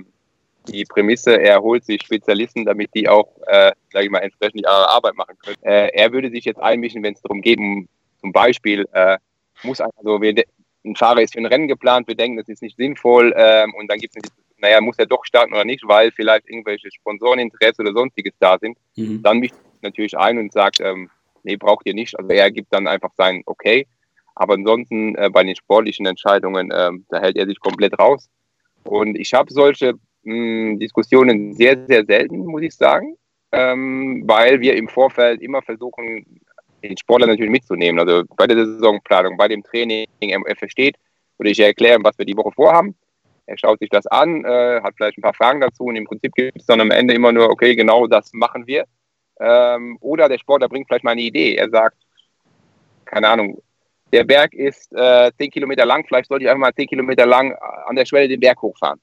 die Prämisse, er holt sich Spezialisten, damit die auch, äh, sage ich mal, entsprechend ihre Arbeit machen können. Äh, er würde sich jetzt einmischen, wenn es darum geht, um, zum Beispiel, äh, muss also wir, ein Fahrer ist für ein Rennen geplant, wir denken, das ist nicht sinnvoll ähm, und dann gibt es naja, muss er doch starten oder nicht, weil vielleicht irgendwelche Sponsoreninteresse oder sonstiges da sind. Mhm. Dann mischt natürlich ein und sagt, ähm, nee, braucht ihr nicht. Also er gibt dann einfach sein Okay. Aber ansonsten äh, bei den sportlichen Entscheidungen, äh, da hält er sich komplett raus. Und ich habe solche mh, hm, Diskussionen sehr, sehr selten, muss ich sagen, ähm, weil wir im Vorfeld immer versuchen, den Sportler natürlich mitzunehmen. Also bei der Saisonplanung, bei dem Training, er versteht oder ich erkläre, was wir die Woche vorhaben. Er schaut sich das an, äh, hat vielleicht ein paar Fragen dazu und im Prinzip gibt es dann am Ende immer nur, okay, genau das machen wir. Ähm, oder der Sportler bringt vielleicht mal eine Idee. Er sagt, keine Ahnung, der Berg ist äh, 10 Kilometer lang, vielleicht sollte ich einfach mal 10 Kilometer lang an der Schwelle den Berg hochfahren.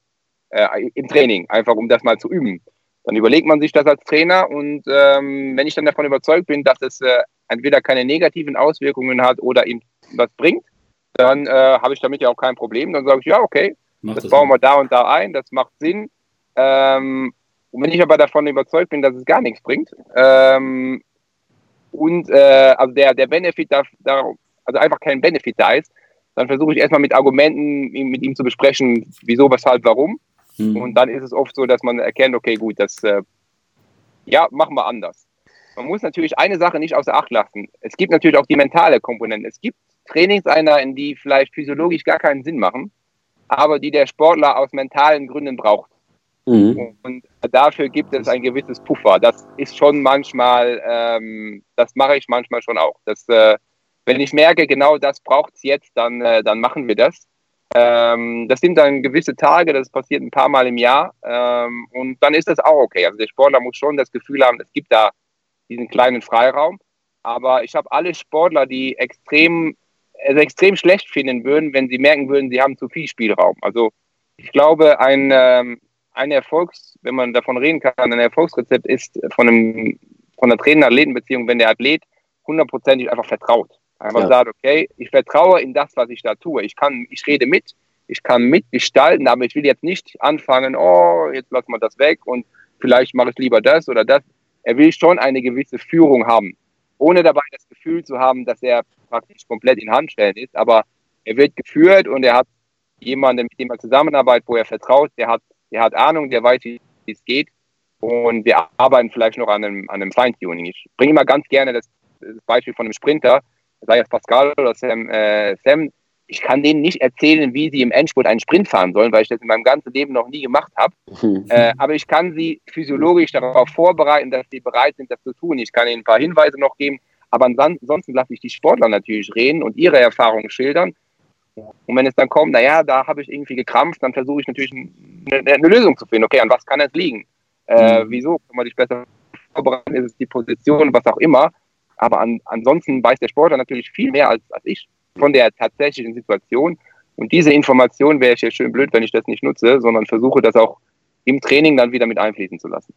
Äh, Im Training, einfach um das mal zu üben. Dann überlegt man sich das als Trainer und ähm, wenn ich dann davon überzeugt bin, dass es äh, entweder keine negativen Auswirkungen hat oder ihm was bringt, dann äh, habe ich damit ja auch kein Problem. Dann sage ich, ja, okay, das, das bauen wir da und da ein, das macht Sinn. Ähm, und wenn ich aber davon überzeugt bin, dass es gar nichts bringt, ähm, und äh, also der, der Benefit da, da, also einfach kein Benefit da ist, dann versuche ich erstmal mit Argumenten mit ihm zu besprechen, wieso, weshalb, warum. Mhm. Und dann ist es oft so, dass man erkennt, okay, gut, das, äh, ja, machen wir anders. Man muss natürlich eine Sache nicht außer Acht lassen. Es gibt natürlich auch die mentale Komponente. Es gibt Trainingseinheiten, die vielleicht physiologisch gar keinen Sinn machen, aber die der Sportler aus mentalen Gründen braucht. Mhm. Und dafür gibt es ein gewisses Puffer. Das ist schon manchmal, ähm, das mache ich manchmal schon auch. Das, äh, wenn ich merke, genau das braucht es jetzt, dann, äh, dann machen wir das. Ähm, das sind dann gewisse Tage, das passiert ein paar Mal im Jahr ähm, und dann ist das auch okay. Also der Sportler muss schon das Gefühl haben, es gibt da diesen kleinen Freiraum. Aber ich habe alle Sportler, die extrem, also extrem schlecht finden würden, wenn sie merken würden, sie haben zu viel Spielraum. Also ich glaube, ein, ähm, ein Erfolgs, wenn man davon reden kann, ein Erfolgsrezept ist von, einem, von einer Trainer-Athleten-Beziehung, wenn der Athlet hundertprozentig einfach vertraut. Einfach ja. sagt, okay, ich vertraue in das, was ich da tue. Ich kann, ich rede mit, ich kann mitgestalten, aber ich will jetzt nicht anfangen, oh, jetzt lassen wir das weg und vielleicht mache ich lieber das oder das. Er will schon eine gewisse Führung haben, ohne dabei das Gefühl zu haben, dass er praktisch komplett in Handstellen ist, aber er wird geführt und er hat jemanden, mit dem er zusammenarbeitet, wo er vertraut, der hat, der hat Ahnung, der weiß, wie es geht und wir arbeiten vielleicht noch an einem, an einem Feintuning. Ich bringe immer ganz gerne das, das Beispiel von einem Sprinter, sei es Pascal oder Sam, äh, Sam, ich kann denen nicht erzählen, wie sie im Endspurt einen Sprint fahren sollen, weil ich das in meinem ganzen Leben noch nie gemacht habe. äh, aber ich kann sie physiologisch darauf vorbereiten, dass sie bereit sind, das zu tun. Ich kann ihnen ein paar Hinweise noch geben, aber ansonsten lasse ich die Sportler natürlich reden und ihre Erfahrungen schildern. Und wenn es dann kommt, naja, da habe ich irgendwie gekrampft, dann versuche ich natürlich eine, eine, Lösung zu finden. Okay, an was kann es liegen? Äh, mhm. wieso kann man sich besser vorbereiten? Ist es die Position, was auch immer? Aber an, ansonsten weiß der Sportler natürlich viel mehr als, als ich von der tatsächlichen Situation. Und diese Information wäre ich ja schön blöd, wenn ich das nicht nutze, sondern versuche das auch im Training dann wieder mit einfließen zu lassen.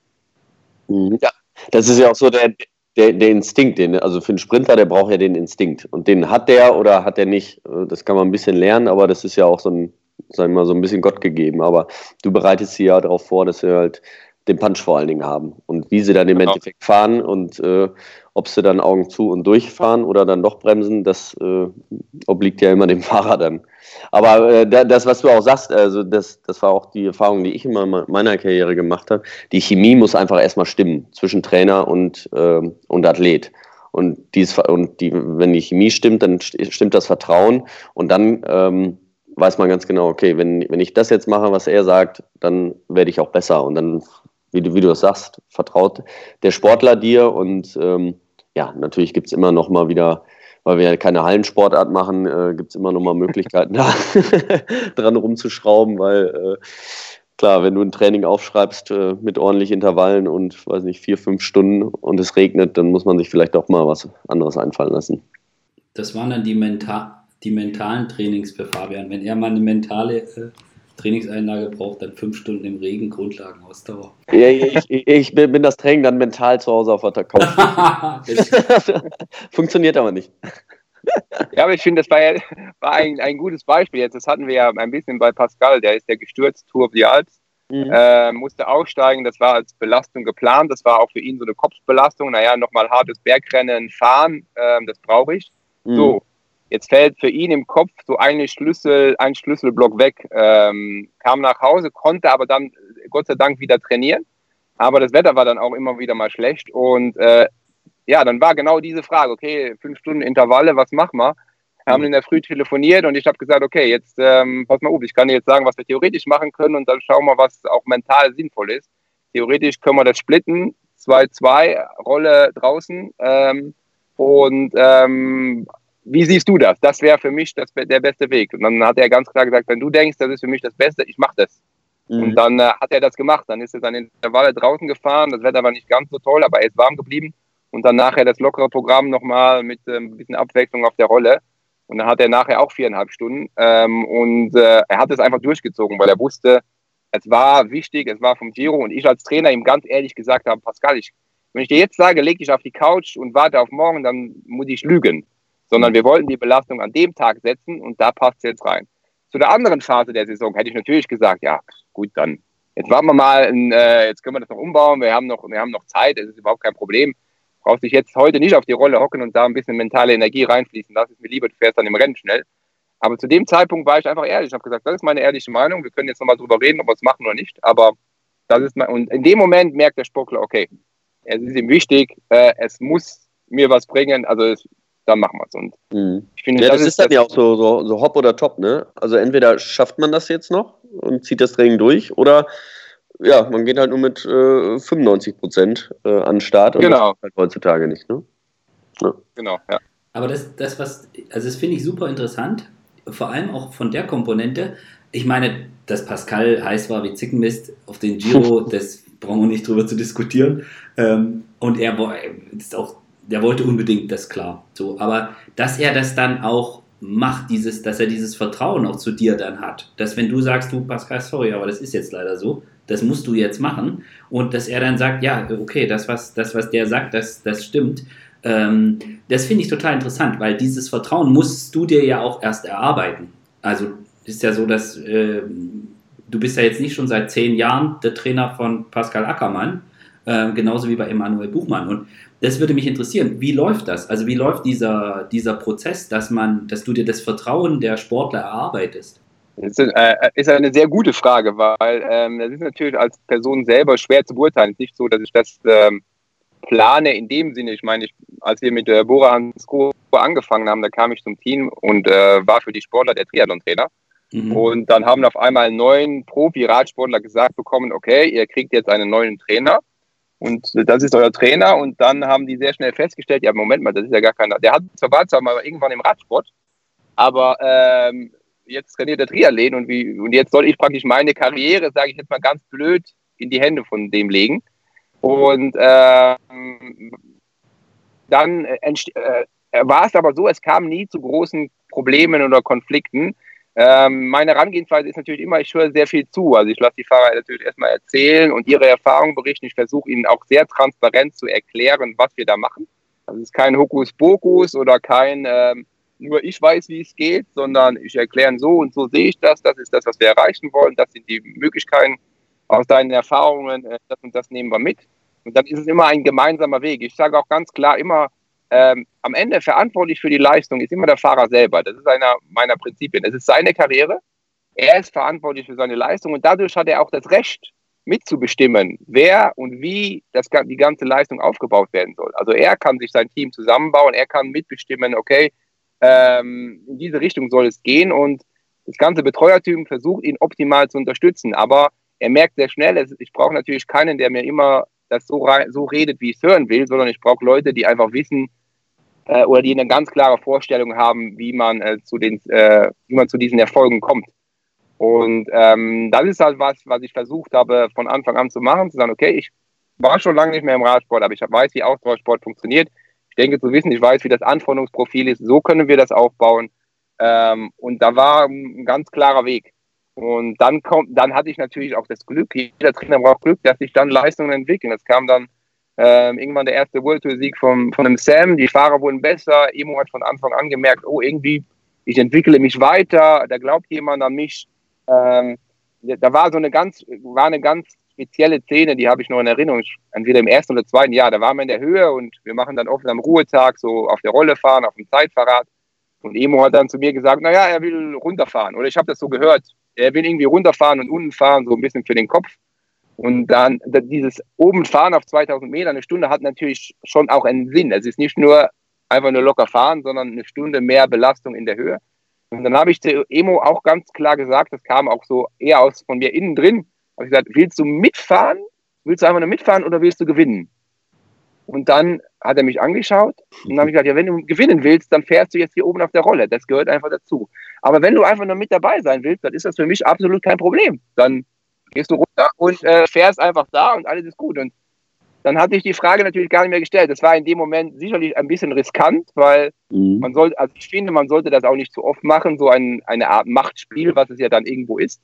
Mhm. Ja, Das ist ja auch so der, der, der Instinkt, den, also für einen Sprinter, der braucht ja den Instinkt. Und den hat der oder hat der nicht. Das kann man ein bisschen lernen, aber das ist ja auch so ein, sagen wir mal, so ein bisschen Gott gegeben. Aber du bereitest sie ja darauf vor, dass sie halt den Punch vor allen Dingen haben. Und wie sie dann im genau. Endeffekt fahren und äh, ob sie dann Augen zu und durchfahren oder dann doch bremsen, das äh, obliegt ja immer dem Fahrer dann. Aber äh, das, was du auch sagst, also das, das war auch die Erfahrung, die ich in meiner Karriere gemacht habe. Die Chemie muss einfach erstmal stimmen zwischen Trainer und, äh, und Athlet. Und, dies, und die, wenn die Chemie stimmt, dann stimmt das Vertrauen und dann ähm, weiß man ganz genau, okay, wenn, wenn ich das jetzt mache, was er sagt, dann werde ich auch besser. Und dann, wie du, wie du sagst, vertraut der Sportler dir und ähm, ja, natürlich gibt es immer noch mal wieder weil wir ja keine Hallensportart machen, äh, gibt es immer noch mal Möglichkeiten, da dran rumzuschrauben, weil äh, klar, wenn du ein Training aufschreibst äh, mit ordentlich Intervallen und weiß nicht, vier, fünf Stunden und es regnet, dann muss man sich vielleicht auch mal was anderes einfallen lassen. Das waren dann die, Menta die mentalen Trainings für Fabian. Wenn er mal eine mentale äh, Trainingseinlage braucht, dann fünf Stunden im Regen, Grundlagenausdauer. Ja, ich, ich, bin das Training dann mental zu Hause auf der Couch. Funktioniert aber nicht. Ja, aber ich finde, das war, ja, war ein, ein gutes Beispiel jetzt. Das hatten wir ja ein bisschen bei Pascal, der ist ja gestürzt, Tour die Alps, mhm. äh, musste aussteigen. Das war als Belastung geplant. Das war auch für ihn so eine Kopfbelastung. Naja, nochmal hartes Bergrennen, fahren, äh, das brauche ich. Mhm. So, Jetzt fällt für ihn im Kopf so eine Schlüssel, ein Schlüsselblock weg. Ähm, kam nach Hause, konnte aber dann Gott sei Dank wieder trainieren. Aber das Wetter war dann auch immer wieder mal schlecht. Und äh, ja, dann war genau diese Frage, okay, fünf Stunden Intervalle, was machen wir? Wir haben in der Früh telefoniert und ich habe gesagt, okay, jetzt ähm, pass mal auf, ich kann dir jetzt sagen, was wir theoretisch machen können und dann schauen wir, was auch mental sinnvoll ist. Theoretisch können wir das splitten, 2-2, Rolle draußen ähm, und ähm, wie siehst du das? Das wäre für mich das, der beste Weg. Und dann hat er ganz klar gesagt, wenn du denkst, das ist für mich das Beste, ich mache das. Mhm. Und dann äh, hat er das gemacht. Dann ist er dann in der Walle draußen gefahren. Das Wetter war nicht ganz so toll, aber er ist warm geblieben. Und dann nachher das lockere Programm nochmal mit äh, ein bisschen Abwechslung auf der Rolle. Und dann hat er nachher auch viereinhalb Stunden. Ähm, und äh, er hat es einfach durchgezogen, weil er wusste, es war wichtig, es war vom Giro. Und ich als Trainer ihm ganz ehrlich gesagt habe, Pascal, ich, wenn ich dir jetzt sage, leg dich auf die Couch und warte auf morgen, dann muss ich lügen sondern wir wollten die Belastung an dem Tag setzen und da passt es jetzt rein. Zu der anderen Phase der Saison hätte ich natürlich gesagt, ja, gut, dann jetzt warten wir mal, äh, jetzt können wir das noch umbauen, wir haben noch, wir haben noch Zeit, es ist überhaupt kein Problem. Brauchst dich jetzt heute nicht auf die Rolle hocken und da ein bisschen mentale Energie reinfließen lassen, ist mir lieber, du fährst dann im Rennen schnell. Aber zu dem Zeitpunkt war ich einfach ehrlich. Ich habe gesagt, das ist meine ehrliche Meinung. Wir können jetzt nochmal drüber reden, ob wir es machen oder nicht. Aber das ist mein, und in dem Moment merkt der Sportler, okay, es ist ihm wichtig, äh, es muss mir was bringen. Also es, dann machen wir es. Und mhm. ich finde, ja, das, das ist dann ja auch so, so, so hopp oder top, ne? Also entweder schafft man das jetzt noch und zieht das Training durch oder ja, man geht halt nur mit äh, 95 Prozent äh, an den Start und genau. das halt heutzutage nicht, ne? Ja. Genau, ja. Aber das, das was, also das finde ich super interessant, vor allem auch von der Komponente. Ich meine, dass Pascal heiß war wie Zickenmist auf den Giro, das brauchen wir nicht drüber zu diskutieren. Ähm, und er ist auch der wollte unbedingt das klar. So, aber dass er das dann auch macht, dieses, dass er dieses Vertrauen auch zu dir dann hat, dass wenn du sagst, du Pascal, sorry, aber das ist jetzt leider so, das musst du jetzt machen und dass er dann sagt, ja, okay, das was, das was der sagt, das, das stimmt. Ähm, das finde ich total interessant, weil dieses Vertrauen musst du dir ja auch erst erarbeiten. Also ist ja so, dass äh, du bist ja jetzt nicht schon seit zehn Jahren der Trainer von Pascal Ackermann, äh, genauso wie bei Emanuel Buchmann. Und das würde mich interessieren. Wie läuft das? Also wie läuft dieser, dieser Prozess, dass man, dass du dir das Vertrauen der Sportler erarbeitest? Das ist, äh, ist eine sehr gute Frage, weil ähm, das ist natürlich als Person selber schwer zu beurteilen. Es ist nicht so, dass ich das ähm, plane in dem Sinne. Ich meine, ich, als wir mit äh, Bora Hansgrohe angefangen haben, da kam ich zum Team und äh, war für die Sportler der Triathlon-Trainer. Mhm. Und dann haben auf einmal neun Profi-Radsportler gesagt bekommen, okay, ihr kriegt jetzt einen neuen Trainer und das ist euer Trainer. Und dann haben die sehr schnell festgestellt, ja, Moment mal, das ist ja gar keiner. Der hat zwar war zwar mal irgendwann im Radsport, aber ähm, jetzt trainiert der Triathlon und, wie, und jetzt soll ich praktisch meine Karriere, sage ich jetzt mal ganz blöd, in die Hände von dem legen. Und ähm, dann äh, äh, war es aber so, es kam nie zu großen Problemen oder Konflikten, Ähm, meine Herangehensweise ist natürlich immer, ich höre sehr viel zu. Also ich lasse die Fahrer natürlich erstmal erzählen und ihre Erfahrungen berichten. Ich versuche ihnen auch sehr transparent zu erklären, was wir da machen. Also es ist kein Hokuspokus oder kein ähm, nur ich weiß, wie es geht, sondern ich erkläre so und so sehe ich das, das ist das, was wir erreichen wollen, das sind die Möglichkeiten aus deinen Erfahrungen, äh, das und das nehmen wir mit. Und dann ist es immer ein gemeinsamer Weg. Ich sage auch ganz klar immer, ähm, am Ende verantwortlich für die Leistung ist immer der Fahrer selber. Das ist einer meiner Prinzipien. Es ist seine Karriere. Er ist verantwortlich für seine Leistung und dadurch hat er auch das Recht, mitzubestimmen, wer und wie das, die ganze Leistung aufgebaut werden soll. Also er kann sich sein Team zusammenbauen, er kann mitbestimmen, okay, ähm, in diese Richtung soll es gehen und das ganze Betreuerteam versucht, ihn optimal zu unterstützen. Aber er merkt sehr schnell, ich brauche natürlich keinen, der mir immer das so, so redet, wie ich es hören will, sondern ich brauche Leute, die einfach wissen, äh, oder die eine ganz klare Vorstellung haben, wie man, äh, zu, den, äh, wie man zu diesen Erfolgen kommt. Und ähm, das ist halt was, was ich versucht habe von Anfang an zu machen, zu sagen, okay, ich war schon lange nicht mehr im Radsport, aber ich weiß, wie Ausdauersport funktioniert. Ich denke zu wissen, ich weiß, wie das Anforderungsprofil ist, so können wir das aufbauen. Ähm, und da war ein ganz klarer Weg. Und dann kommt, dann hatte ich natürlich auch das Glück, jeder Trainer braucht Glück, dass sich dann Leistungen entwickeln. Es kam dann ähm, irgendwann der erste World Tour Sieg von, von dem Sam. Die Fahrer wurden besser. Emo hat von Anfang an gemerkt, oh, irgendwie, ich entwickle mich weiter. Da glaubt jemand an mich. Ähm, da war so eine ganz, war eine ganz spezielle Szene, die habe ich noch in Erinnerung. Entweder im ersten oder zweiten Jahr. Da waren wir in der Höhe und wir machen dann oft am Ruhetag so auf der Rolle fahren, auf dem Zeitfahrrad. Und Emo hat dann zu mir gesagt, naja, er will runterfahren. Oder ich habe das so gehört. Er will irgendwie runterfahren und unten fahren, so ein bisschen für den Kopf. Und dann dieses oben fahren auf 2000 Meter, eine Stunde hat natürlich schon auch einen Sinn. Es ist nicht nur einfach nur locker fahren, sondern eine Stunde mehr Belastung in der Höhe. Und dann habe ich zu Emo auch ganz klar gesagt, das kam auch so eher aus von mir innen drin, habe ich gesagt, willst du mitfahren? Willst du einfach nur mitfahren oder willst du gewinnen? Und dann hat er mich angeschaut und dann habe ich gesagt, ja, wenn du gewinnen willst, dann fährst du jetzt hier oben auf der Rolle. Das gehört einfach dazu. Aber wenn du einfach nur mit dabei sein willst, dann ist das für mich absolut kein Problem. Dann gehst du runter und äh, fährst einfach da und alles ist gut. Und dann hatte ich die Frage natürlich gar nicht mehr gestellt. Das war in dem Moment sicherlich ein bisschen riskant, weil mhm. man sollte, also ich finde, man sollte das auch nicht zu oft machen, so ein, eine Art Machtspiel, was es ja dann irgendwo ist.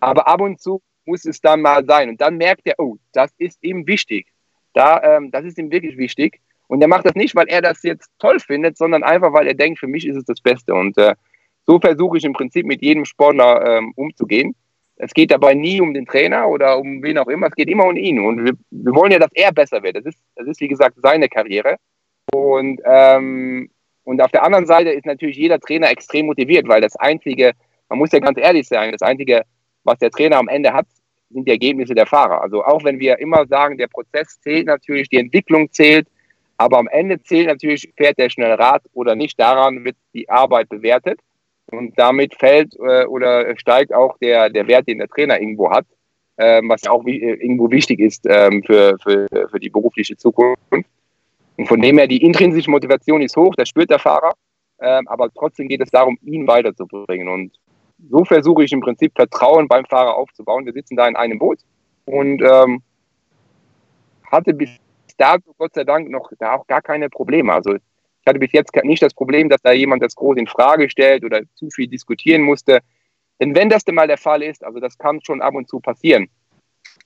Aber ab und zu muss es dann mal sein. Und dann merkt er, oh, das ist ihm wichtig. Da, ähm, das ist ihm wirklich wichtig. Und er macht das nicht, weil er das jetzt toll findet, sondern einfach, weil er denkt, für mich ist es das Beste. Und äh, so versuche ich im Prinzip mit jedem Sportler ähm, umzugehen. Es geht dabei nie um den Trainer oder um wen auch immer, es geht immer um ihn. Und wir, wir wollen ja, dass er besser wird. Das ist, das ist wie gesagt, seine Karriere. Und, ähm, und auf der anderen Seite ist natürlich jeder Trainer extrem motiviert, weil das Einzige, man muss ja ganz ehrlich sein, das Einzige, was der Trainer am Ende hat, sind die Ergebnisse der Fahrer. Also auch wenn wir immer sagen, der Prozess zählt natürlich, die Entwicklung zählt, aber am Ende zählt natürlich, fährt der schnell Rad oder nicht, daran wird die Arbeit bewertet. Und damit fällt äh, oder steigt auch der, der Wert, den der Trainer irgendwo hat, ähm, was auch wie, äh, irgendwo wichtig ist ähm, für, für, für die berufliche Zukunft. Und von dem her, die intrinsische Motivation ist hoch, das spürt der Fahrer, ähm, aber trotzdem geht es darum, ihn weiterzubringen. Und so versuche ich im Prinzip Vertrauen beim Fahrer aufzubauen. Wir sitzen da in einem Boot und ähm, hatte bis dato Gott sei Dank noch da auch gar keine Probleme. Also ich hatte bis jetzt nicht das Problem, dass da jemand das groß in Frage stellt oder zu viel diskutieren musste. Denn wenn das denn mal der Fall ist, also das kann schon ab und zu passieren,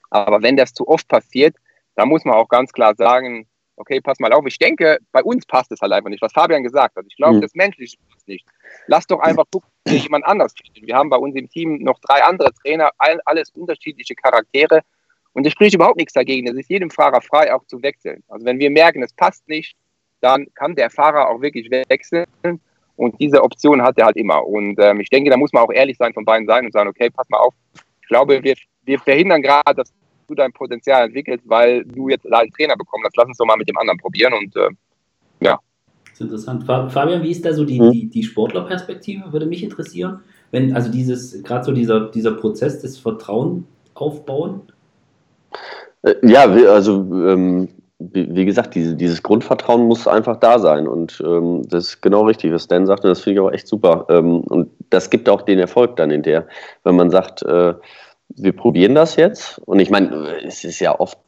aber wenn das zu oft passiert, dann muss man auch ganz klar sagen, okay, pass mal auf, ich denke, bei uns passt es halt einfach nicht, was Fabian gesagt hat. Ich glaube, mhm. das Menschliche passt nicht. Lass doch einfach gucken, wie jemand anders findet. Wir haben bei uns im Team noch drei andere Trainer, alles unterschiedliche Charaktere und es spricht überhaupt nichts dagegen. Es ist jedem Fahrer frei, auch zu wechseln. Also wenn wir merken, es passt nicht, dann kann der Fahrer auch wirklich wechseln. Und diese Option hat er halt immer. Und ähm, ich denke, da muss man auch ehrlich sein von beiden Seiten und sagen, okay, pass mal auf. Ich glaube, wir, wir verhindern gerade, dass du dein Potenzial entwickelst, weil du jetzt einen Trainer bekommen hast. Lass uns doch mal mit dem anderen probieren. Und äh, ja. Das ist interessant. Fabian, wie ist da so die, mhm. die, die Sportlerperspektive? Würde mich interessieren. Wenn, also dieses, gerade so dieser, dieser Prozess des Vertrauen aufbauen? Äh, ja, also ähm, wie gesagt, diese, dieses Grundvertrauen muss einfach da sein. Und ähm, das ist genau richtig, was Dan sagt. Und das finde ich auch echt super. Ähm, und das gibt auch den Erfolg dann in der, wenn man sagt, äh, wir probieren das jetzt. Und ich meine, es ist ja oft,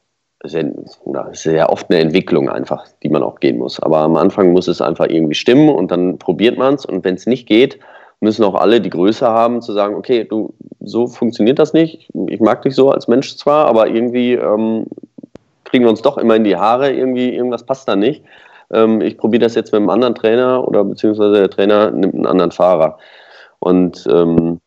es ist oft eine Entwicklung einfach, die man auch gehen muss. Aber am Anfang muss es einfach irgendwie stimmen und dann probiert man es. Und wenn es nicht geht, müssen auch alle die Größe haben, zu sagen, okay, du, so funktioniert das nicht. Ich mag dich so als Mensch zwar, aber irgendwie ähm, kriegen wir uns doch immer in die Haare, irgendwie, irgendwas passt da nicht. Ähm, ich probiere das jetzt mit einem anderen Trainer oder beziehungsweise der Trainer nimmt einen anderen Fahrer. Und, ähm,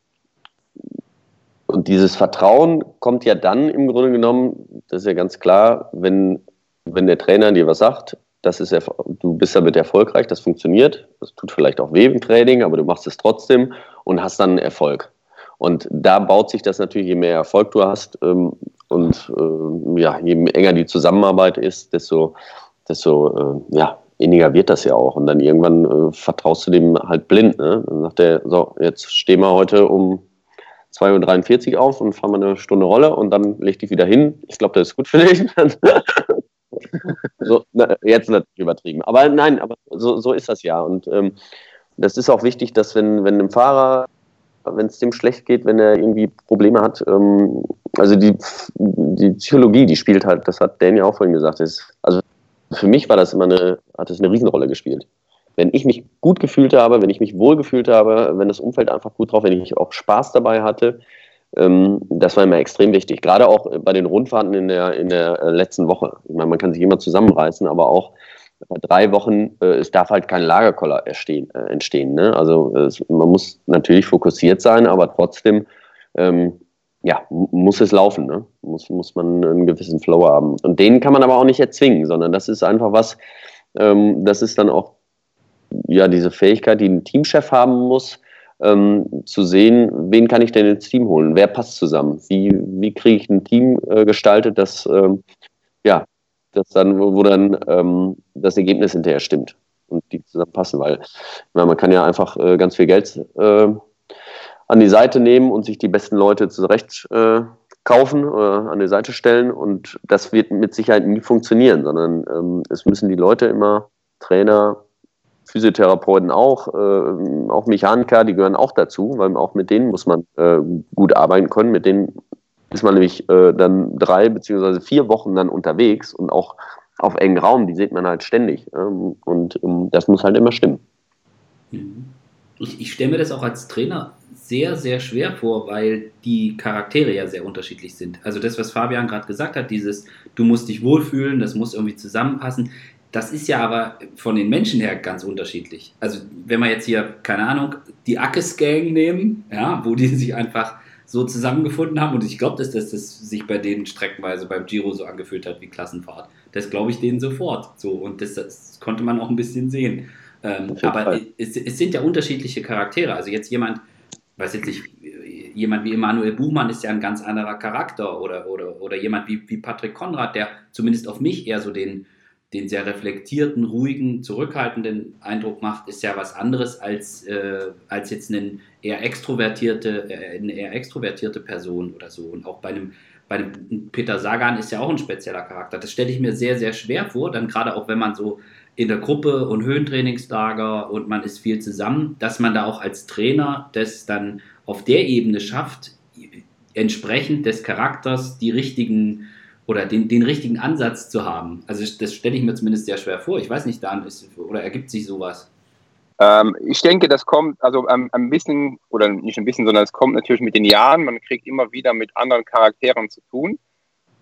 und dieses Vertrauen kommt ja dann im Grunde genommen, das ist ja ganz klar, wenn, wenn der Trainer dir was sagt, das ist du bist damit erfolgreich, das funktioniert. Das tut vielleicht auch weh im Training, aber du machst es trotzdem und hast dann Erfolg. Und da baut sich das natürlich, je mehr Erfolg du hast ähm, und äh, ja, je enger die Zusammenarbeit ist, desto, desto äh, ja, weniger wird das ja auch. Und dann irgendwann äh, vertraust du dem halt blind. Ne? Dann sagt er, so, jetzt stehen wir heute um 2.43 Uhr auf und fahren wir eine Stunde Rolle und dann leg dich wieder hin. Ich glaube, das ist gut für dich. so, na, jetzt natürlich übertrieben. Aber nein, aber so, so ist das ja. Und ähm, das ist auch wichtig, dass wenn, wenn einem Fahrer, wenn es dem schlecht geht, wenn er irgendwie Probleme hat, ähm, also die, die Psychologie, die spielt halt, das hat Daniel auch vorhin gesagt, ist, also für mich war das immer eine, hat es eine Riesenrolle gespielt. Wenn ich mich gut gefühlt habe, wenn ich mich wohl gefühlt habe, wenn das Umfeld einfach gut drauf, wenn ich auch Spaß dabei hatte, ähm, das war immer extrem wichtig. Gerade auch bei den Rundfahrten in der, in der äh, letzten Woche. Ich meine, man kann sich immer zusammenreißen, aber auch bei drei Wochen, äh, es darf halt kein Lagerkoller entstehen. Äh, entstehen ne? Also es, man muss natürlich fokussiert sein, aber trotzdem ähm, ja, muss es laufen. Ne? Muss, muss man einen gewissen Flow haben. Und den kann man aber auch nicht erzwingen, sondern das ist einfach was, ähm, das ist dann auch ja diese Fähigkeit, die ein Teamchef haben muss, ähm, zu sehen, wen kann ich denn ins Team holen, wer passt zusammen, wie, wie kriege ich ein Team äh, gestaltet, das ähm, ja, das dann, wo dann ähm, das Ergebnis hinterher stimmt und die zusammenpassen, weil meine, man kann ja einfach äh, ganz viel Geld äh, an die Seite nehmen und sich die besten Leute zurecht äh, kaufen oder an die Seite stellen und das wird mit Sicherheit nie funktionieren, sondern ähm, es müssen die Leute immer Trainer, Physiotherapeuten auch, äh, auch Mechaniker, die gehören auch dazu, weil auch mit denen muss man äh, gut arbeiten können. Mit denen ist man nämlich äh, dann drei beziehungsweise vier Wochen dann unterwegs und auch auf engen Raum, die sieht man halt ständig. Ähm, und ähm, das muss halt immer stimmen. Mhm. Ich, ich stelle mir das auch als Trainer sehr, sehr schwer vor, weil die Charaktere ja sehr unterschiedlich sind. Also das, was Fabian gerade gesagt hat, dieses, du musst dich wohlfühlen, das muss irgendwie zusammenpassen. Das ist ja aber von den Menschen her ganz unterschiedlich. Also wenn wir jetzt hier, keine Ahnung, die Ackes Gang nehmen, ja, wo die sich einfach so zusammengefunden haben und ich glaube, dass das, das sich bei denen streckenweise beim Giro so angefühlt hat wie Klassenfahrt. Das glaube ich denen sofort. So und das, das konnte man auch ein bisschen sehen. Ähm, aber es, es, sind ja unterschiedliche Charaktere. Also jetzt jemand, weiß jetzt nicht, jemand wie Emanuel Buchmann ist ja ein ganz anderer Charakter oder, oder, oder jemand wie, wie Patrick Konrad, der zumindest auf mich eher so den, den sehr reflektierten, ruhigen, zurückhaltenden Eindruck macht, ist ja was anderes als, äh, als jetzt eine eher extrovertierte, äh, eine eher extrovertierte Person oder so. Und auch bei einem, bei einem Peter Sagan ist ja auch ein spezieller Charakter. Das stelle ich mir sehr, sehr schwer vor, dann gerade auch wenn man so in der Gruppe und Höhentrainingslager und man ist viel zusammen, dass man da auch als Trainer das dann auf der Ebene schafft, entsprechend des Charakters die richtigen oder den, den richtigen Ansatz zu haben. Also das stelle ich mir zumindest sehr schwer vor. Ich weiß nicht, Dan, ist, oder ergibt sich sowas? Ähm, ich denke, das kommt also ähm, ein bisschen, oder nicht ein bisschen, sondern es kommt natürlich mit den Jahren. Man kriegt immer wieder mit anderen Charakteren zu tun.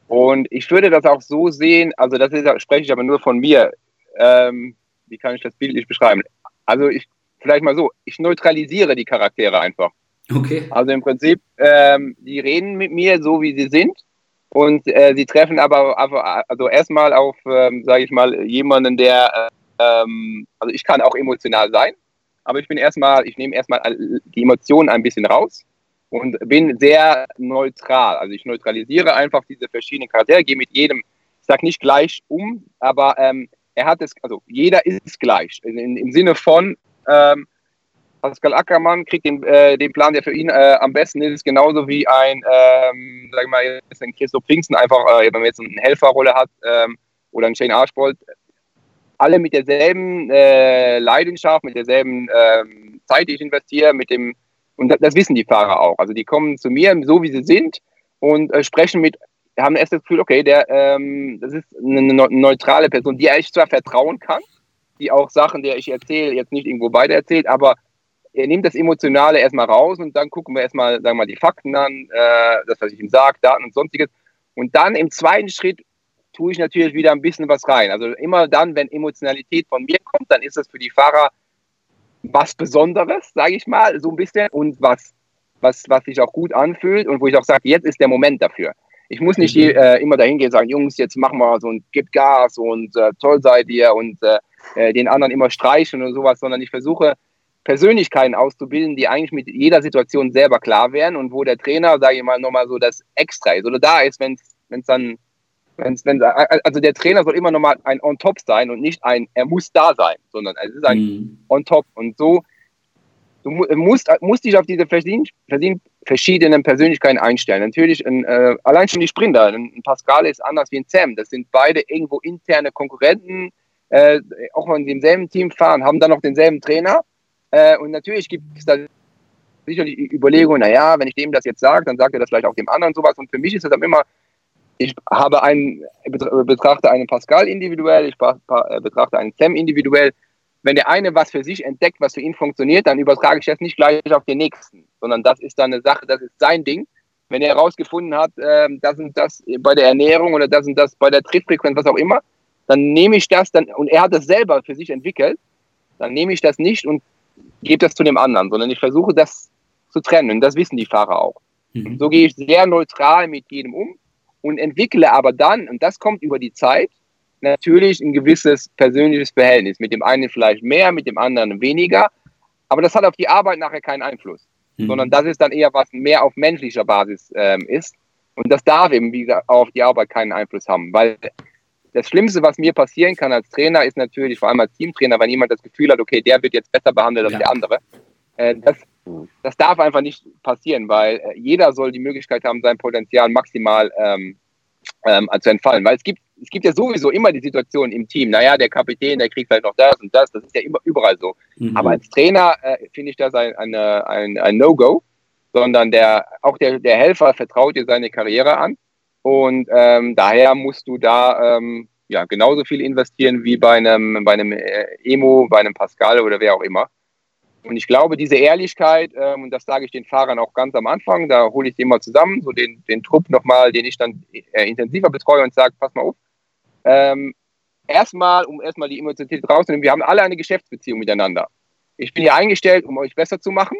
Und ich würde das auch so sehen, also das ist, spreche ich aber nur von mir. Ähm, wie kann ich das bildlich beschreiben? Also ich, vielleicht mal so, ich neutralisiere die Charaktere einfach. Okay. Also im Prinzip, ähm, die reden mit mir so, wie sie sind und äh, sie treffen aber, aber also erstmal auf, ähm, sage ich mal, jemanden, der, ähm, also ich kann auch emotional sein, aber ich bin erstmal, ich nehme erstmal die Emotionen ein bisschen raus und bin sehr neutral. Also ich neutralisiere einfach diese verschiedenen Charaktere, gehe mit jedem, ich sage nicht gleich um, aber ähm, er hat es, also jeder ist gleich. In, in, Im Sinne von, ähm, Pascal Ackermann kriegt den, äh, den Plan, der für ihn äh, am besten ist, genauso wie ein, ähm, sag ich mal, ein Christoph Pfingsten, einfach, äh, wenn man jetzt eine Helferrolle hat ähm, oder einen Shane Archbold, alle mit derselben äh, Leidenschaft, mit derselben ähm, Zeit, die ich investiere, mit dem, und das, das, wissen die Fahrer auch. Also die kommen zu mir so, wie sie sind und äh, sprechen mit, haben erst das Gefühl, okay, der, ähm, das ist eine, eine neutrale Person, die ich zwar vertrauen kann, die auch Sachen, die ich erzähle, jetzt nicht irgendwo weiter erzählt, aber er nimmt das Emotionale erstmal raus und dann gucken wir erstmal, sagen wir mal, die Fakten an, äh, das, was ich ihm sage, Daten und sonstiges. Und dann im zweiten Schritt tue ich natürlich wieder ein bisschen was rein. Also immer dann, wenn Emotionalität von mir kommt, dann ist das für die Fahrer was Besonderes, sage ich mal, so ein bisschen und was, was, was sich auch gut anfühlt und wo ich auch sage, jetzt ist der Moment dafür. Ich muss nicht mhm. äh, immer dahin gehen und sagen, Jungs, jetzt machen wir so und gibt Gas und äh, toll seid ihr und äh, äh, den anderen immer streichen oder sowas, sondern ich versuche Persönlichkeiten auszubilden, die eigentlich mit jeder Situation selber klar wären und wo der Trainer, sage ich mal, nochmal so das Extra ist oder da ist, wenn es dann Wenn's, wenn, also der Trainer soll immer nochmal ein On-Top sein und nicht ein, er muss da sein, sondern es ist ein mhm. On-Top. Und so, du musst, musst dich auf diese verschiedenen Persönlichkeiten einstellen. Natürlich, ein, äh, allein schon die Sprinter, ein Pascal ist anders wie ein Sam. Das sind beide irgendwo interne Konkurrenten, äh, auch in demselben Team fahren, haben dann noch denselben Trainer. Äh, und natürlich gibt es da sicherlich Überlegungen, naja, wenn ich dem das jetzt sage, dann sagt er das vielleicht auch dem anderen sowas. Und für mich ist es dann immer ich habe einen, betrachte einen Pascal individuell, ich äh, betrachte einen Sam individuell. Wenn der eine was für sich entdeckt, was für ihn funktioniert, dann übertrage ich das nicht gleich auf den nächsten, sondern das ist dann eine Sache, das ist sein Ding. Wenn er herausgefunden hat, ähm, das und das bei der Ernährung oder das und das bei der Trittfrequenz, was auch immer, dann nehme ich das dann, und er hat das selber für sich entwickelt, dann nehme ich das nicht und gebe das zu dem anderen, sondern ich versuche das zu trennen. Und das wissen die Fahrer auch. Mhm. So gehe ich sehr neutral mit jedem um und entwickle aber dann, und das kommt über die Zeit, natürlich ein gewisses persönliches Verhältnis. Mit dem einen vielleicht mehr, mit dem anderen weniger. Aber das hat auf die Arbeit nachher keinen Einfluss. Mhm. Sondern das ist dann eher was mehr auf menschlicher Basis ähm, ist. Und das darf eben, wie gesagt, auf die Arbeit keinen Einfluss haben. Weil das Schlimmste, was mir passieren kann als Trainer, ist natürlich, vor allem als Teamtrainer, wenn jemand das Gefühl hat, okay, der wird jetzt besser behandelt als ja. der andere. Äh, das, das darf einfach nicht passieren, weil äh, jeder soll die Möglichkeit haben, sein Potenzial maximal ähm, ähm, zu entfallen. Weil es gibt, es gibt ja sowieso immer die Situation im Team, naja, der Kapitän, der kriegt vielleicht noch das und das, das ist ja immer überall so. Mhm. Aber als Trainer äh, finde ich das ein, eine, ein, ein No-Go, sondern der, auch der, der Helfer vertraut dir seine Karriere an. Und ähm, daher musst du da ähm, ja, genauso viel investieren wie bei einem, bei einem äh, Emo, bei einem Pascal oder wer auch immer. Und ich glaube, diese Ehrlichkeit, ähm, und das sage ich den Fahrern auch ganz am Anfang, da hole ich sie mal zusammen, so den, den Trupp nochmal, den ich dann äh, intensiver betreue und sage, pass mal auf. Ähm, erstmal, um erstmal die Emotionalität rauszunehmen, wir haben alle eine Geschäftsbeziehung miteinander. Ich bin hier eingestellt, um euch besser zu machen.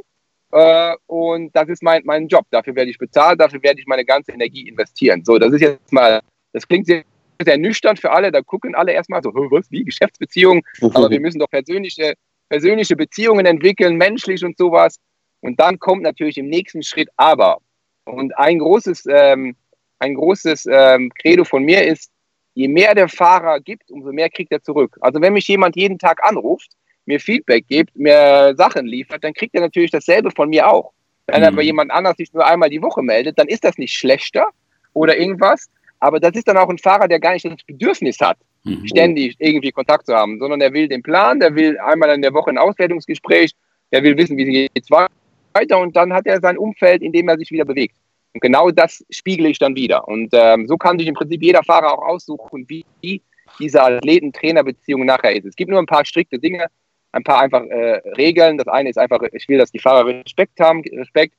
Äh, und das ist mein, mein Job. Dafür werde ich bezahlt, dafür werde ich meine ganze Energie investieren. So, das ist jetzt mal, das klingt sehr, sehr nüchtern für alle, da gucken alle erstmal so, was, wie, Geschäftsbeziehung? Aber wir müssen doch persönliche persönliche Beziehungen entwickeln, menschlich und sowas. Und dann kommt natürlich im nächsten Schritt aber. Und ein großes, ähm, ein großes ähm, Credo von mir ist, je mehr der Fahrer gibt, umso mehr kriegt er zurück. Also wenn mich jemand jeden Tag anruft, mir Feedback gibt, mir Sachen liefert, dann kriegt er natürlich dasselbe von mir auch. Wenn mhm. aber jemand anders sich nur einmal die Woche meldet, dann ist das nicht schlechter oder irgendwas. Aber das ist dann auch ein Fahrer, der gar nicht das Bedürfnis hat, mhm. ständig irgendwie Kontakt zu haben, sondern er will den Plan, der will einmal in der Woche ein Auswertungsgespräch, der will wissen, wie geht es weiter und dann hat er sein Umfeld, in dem er sich wieder bewegt. Und genau das spiegle ich dann wieder. Und ähm, so kann sich im Prinzip jeder Fahrer auch aussuchen, wie diese Athleten-Trainer-Beziehung nachher ist. Es gibt nur ein paar strikte Dinge, ein paar einfach äh, Regeln. Das eine ist einfach, ich will, dass die Fahrer Respekt haben, Respekt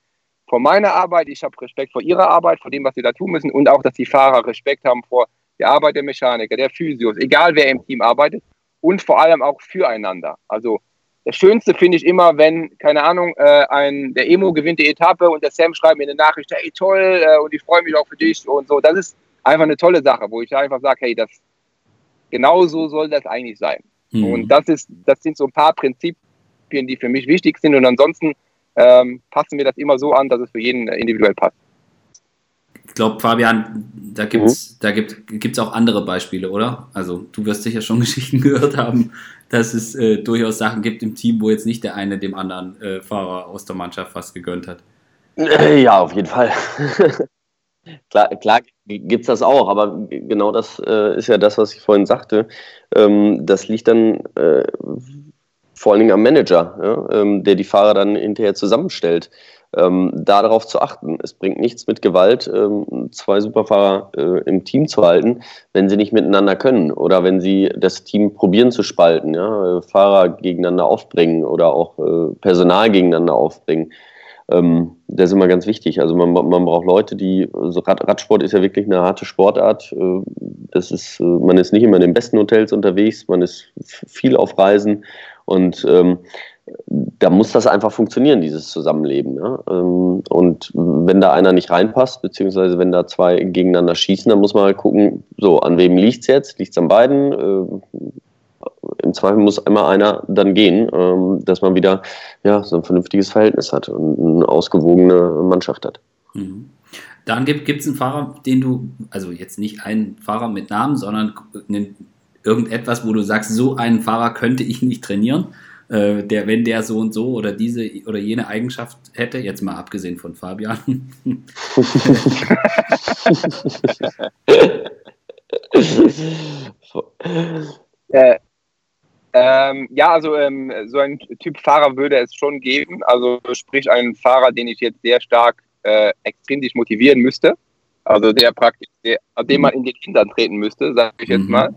vor meiner Arbeit, ich habe Respekt vor ihrer Arbeit, vor dem, was sie da tun müssen und auch, dass die Fahrer Respekt haben vor der Arbeit der Mechaniker, der Physios, egal wer im Team arbeitet und vor allem auch füreinander. Also das Schönste finde ich immer, wenn, keine Ahnung, äh, ein, der Emo gewinnt die Etappe und der Sam schreibt mir eine Nachricht, hey toll, äh, und ich freue mich auch für dich und so. Das ist einfach eine tolle Sache, wo ich einfach sage, hey, das genau so soll das eigentlich sein. Mhm. Und das ist, das sind so ein paar Prinzipien, die für mich wichtig sind. Und ansonsten ähm, passen wir das immer so an, dass es für jeden individuell passt ich glaube, Fabian, da gibt es mhm. da gibt, gibt's auch andere Beispiele, oder? Also du wirst sicher schon Geschichten gehört haben, dass es äh, durchaus Sachen gibt im Team, wo jetzt nicht der eine dem anderen äh, Fahrer aus der Mannschaft fast gegönnt hat. Äh, ja, auf jeden Fall. klar, klar gibt es das auch, aber genau das äh, ist ja das, was ich vorhin sagte. Ähm, das liegt dann äh, vor allen Dingen am Manager, ja, ähm, der die Fahrer dann hinterher zusammenstellt ähm, darauf zu achten. Es bringt nichts mit Gewalt ähm, zwei Superfahrer äh, im Team zu halten, wenn sie nicht miteinander können oder wenn sie das Team probieren zu spalten, ja? Äh, Fahrer gegeneinander aufbringen oder auch äh, Personal gegeneinander aufbringen. Ähm, das ist immer ganz wichtig. Also man, man braucht Leute, die, also Rad, Radsport ist ja wirklich eine harte Sportart. Äh, das ist, äh, man ist nicht immer in den besten Hotels unterwegs, man ist viel auf Reisen und ähm, da muss das einfach funktionieren, dieses Zusammenleben. Ja? Ähm, und wenn da einer nicht reinpasst, beziehungsweise wenn da zwei gegeneinander schießen, dann muss man halt gucken, so, an wem liegt es jetzt? Liegt es an beiden? Im Zweifel muss immer einer dann gehen, ähm, dass man wieder ja, so ein vernünftiges Verhältnis hat und eine ausgewogene Mannschaft hat. Mhm. Dann gibt es einen Fahrer, den du, also jetzt nicht einen Fahrer mit Namen, sondern irgendetwas, wo du sagst, so einen Fahrer könnte ich nicht trainieren äh, der, wenn der so und so oder diese oder jene Eigenschaft hätte, jetzt mal abgesehen von Fabian. äh, ähm, ja, also ähm, so ein Typ Fahrer würde es schon geben. Also sprich einen Fahrer, den ich jetzt sehr stark äh, extrinsisch motivieren müsste. Also der praktisch, der, dem man in den Hintern treten müsste, sage ich jetzt mhm. mal.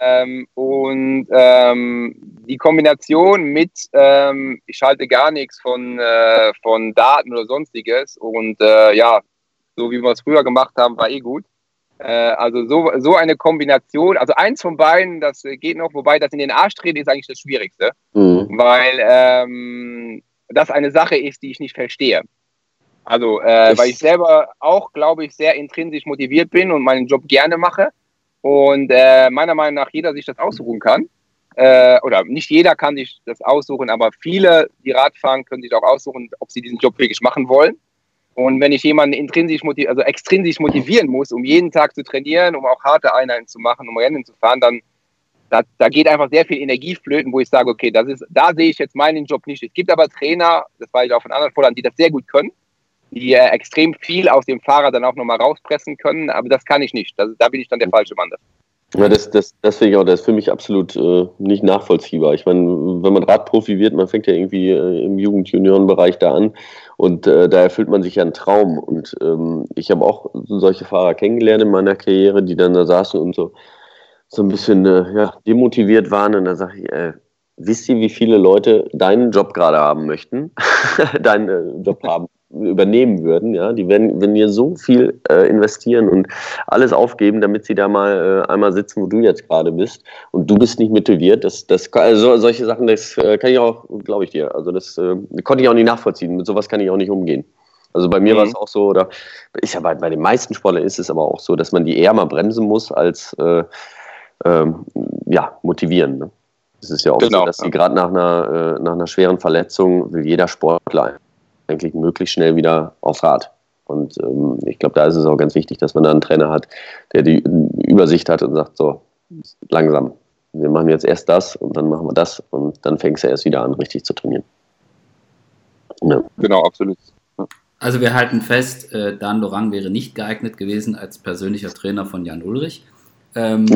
Ähm, und ähm, die Kombination mit, ähm, ich halte gar nichts von, äh, von Daten oder sonstiges und äh, ja, so wie wir es früher gemacht haben, war eh gut. Äh, also so, so eine Kombination, also eins von beiden, das geht noch, wobei das in den Arsch treten ist eigentlich das Schwierigste, mhm. weil ähm, das eine Sache ist, die ich nicht verstehe. Also, äh, weil ich selber auch, glaube ich, sehr intrinsisch motiviert bin und meinen Job gerne mache und äh, meiner Meinung nach jeder sich das aussuchen kann. Äh, oder nicht jeder kann sich das aussuchen, aber viele, die Radfahren, können sich auch aussuchen, ob sie diesen Job wirklich machen wollen. Und wenn ich jemanden intrinsisch motiv also extrinsisch motivieren muss, um jeden Tag zu trainieren, um auch harte Einheiten zu machen, um Rennen zu fahren, dann da, da geht einfach sehr viel Energie flöten, wo ich sage, okay, das ist, da sehe ich jetzt meinen Job nicht. Es gibt aber Trainer, das weiß ich auch von anderen Vorlagen, die das sehr gut können die äh, extrem viel aus dem Fahrer dann auch nochmal rauspressen können, aber das kann ich nicht. Das, da bin ich dann der falsche Mann. Ja, das, das, das finde ich auch, das ist für mich absolut äh, nicht nachvollziehbar. Ich meine, wenn man Radprofi wird, man fängt ja irgendwie äh, im Jugend-Junioren-Bereich da an und äh, da erfüllt man sich ja einen Traum. Und ähm, ich habe auch solche Fahrer kennengelernt in meiner Karriere, die dann da saßen und so, so ein bisschen äh, ja, demotiviert waren. Und da sage ich, äh, wisst ihr, wie viele Leute deinen Job gerade haben möchten, deinen äh, Job haben übernehmen würden, ja, die werden, wenn wir so viel äh, investieren und alles aufgeben, damit sie da mal äh, einmal sitzen, wo du jetzt gerade bist und du bist nicht motiviert, das, das also solche Sachen, das äh, kann ich auch, glaube ich dir, also das äh, konnte ich auch nicht nachvollziehen, mit sowas kann ich auch nicht umgehen. Also bei mir mhm. war es auch so, oder ist ja bei, bei den meisten Sportlern ist es aber auch so, dass man die eher mal bremsen muss als äh, ähm, ja, motivieren. Ne? Es ist ja auch genau, so, dass sie gerade nach einer, äh, nach einer schweren Verletzung will jeder Sportler eigentlich möglichst schnell wieder aufs Rad. Und ähm, ich glaube, da ist es auch ganz wichtig, dass man da einen Trainer hat, der die Übersicht hat und sagt, so, langsam, wir machen jetzt erst das und dann machen wir das und dann fängst du erst wieder an, richtig zu trainieren. Ja. Genau, absolut. Also wir halten fest, äh, Dan Lorang wäre nicht geeignet gewesen als persönlicher Trainer von Jan Ulrich. Ähm,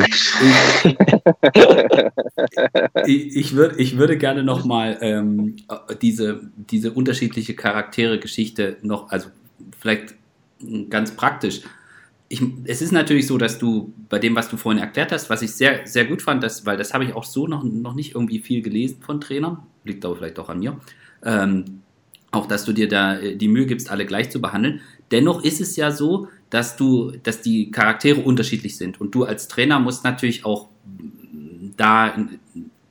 ich, ich, würd, ich würde gerne nochmal ähm, diese, diese unterschiedliche Charaktere-Geschichte noch, also vielleicht ganz praktisch. Ich, es ist natürlich so, dass du bei dem, was du vorhin erklärt hast, was ich sehr, sehr gut fand, dass, weil das habe ich auch so noch, noch nicht irgendwie viel gelesen von Trainern, liegt aber vielleicht auch an mir, ähm, auch dass du dir da äh, die Mühe gibst, alle gleich zu behandeln. Dennoch ist es ja so, dass du, dass die Charaktere unterschiedlich sind. Und du als Trainer musst natürlich auch da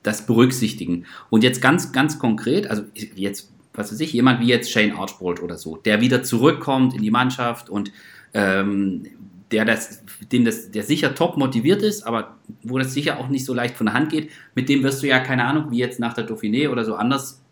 das berücksichtigen. Und jetzt ganz, ganz konkret, also jetzt, was weiß ich, jemand wie jetzt Shane Archbold oder so, der wieder zurückkommt in die Mannschaft und ähm, der das, dem das, der sicher top motiviert ist, aber wo das sicher auch nicht so leicht von der Hand geht, mit dem wirst du ja keine Ahnung, wie jetzt nach der Dauphiné oder so anders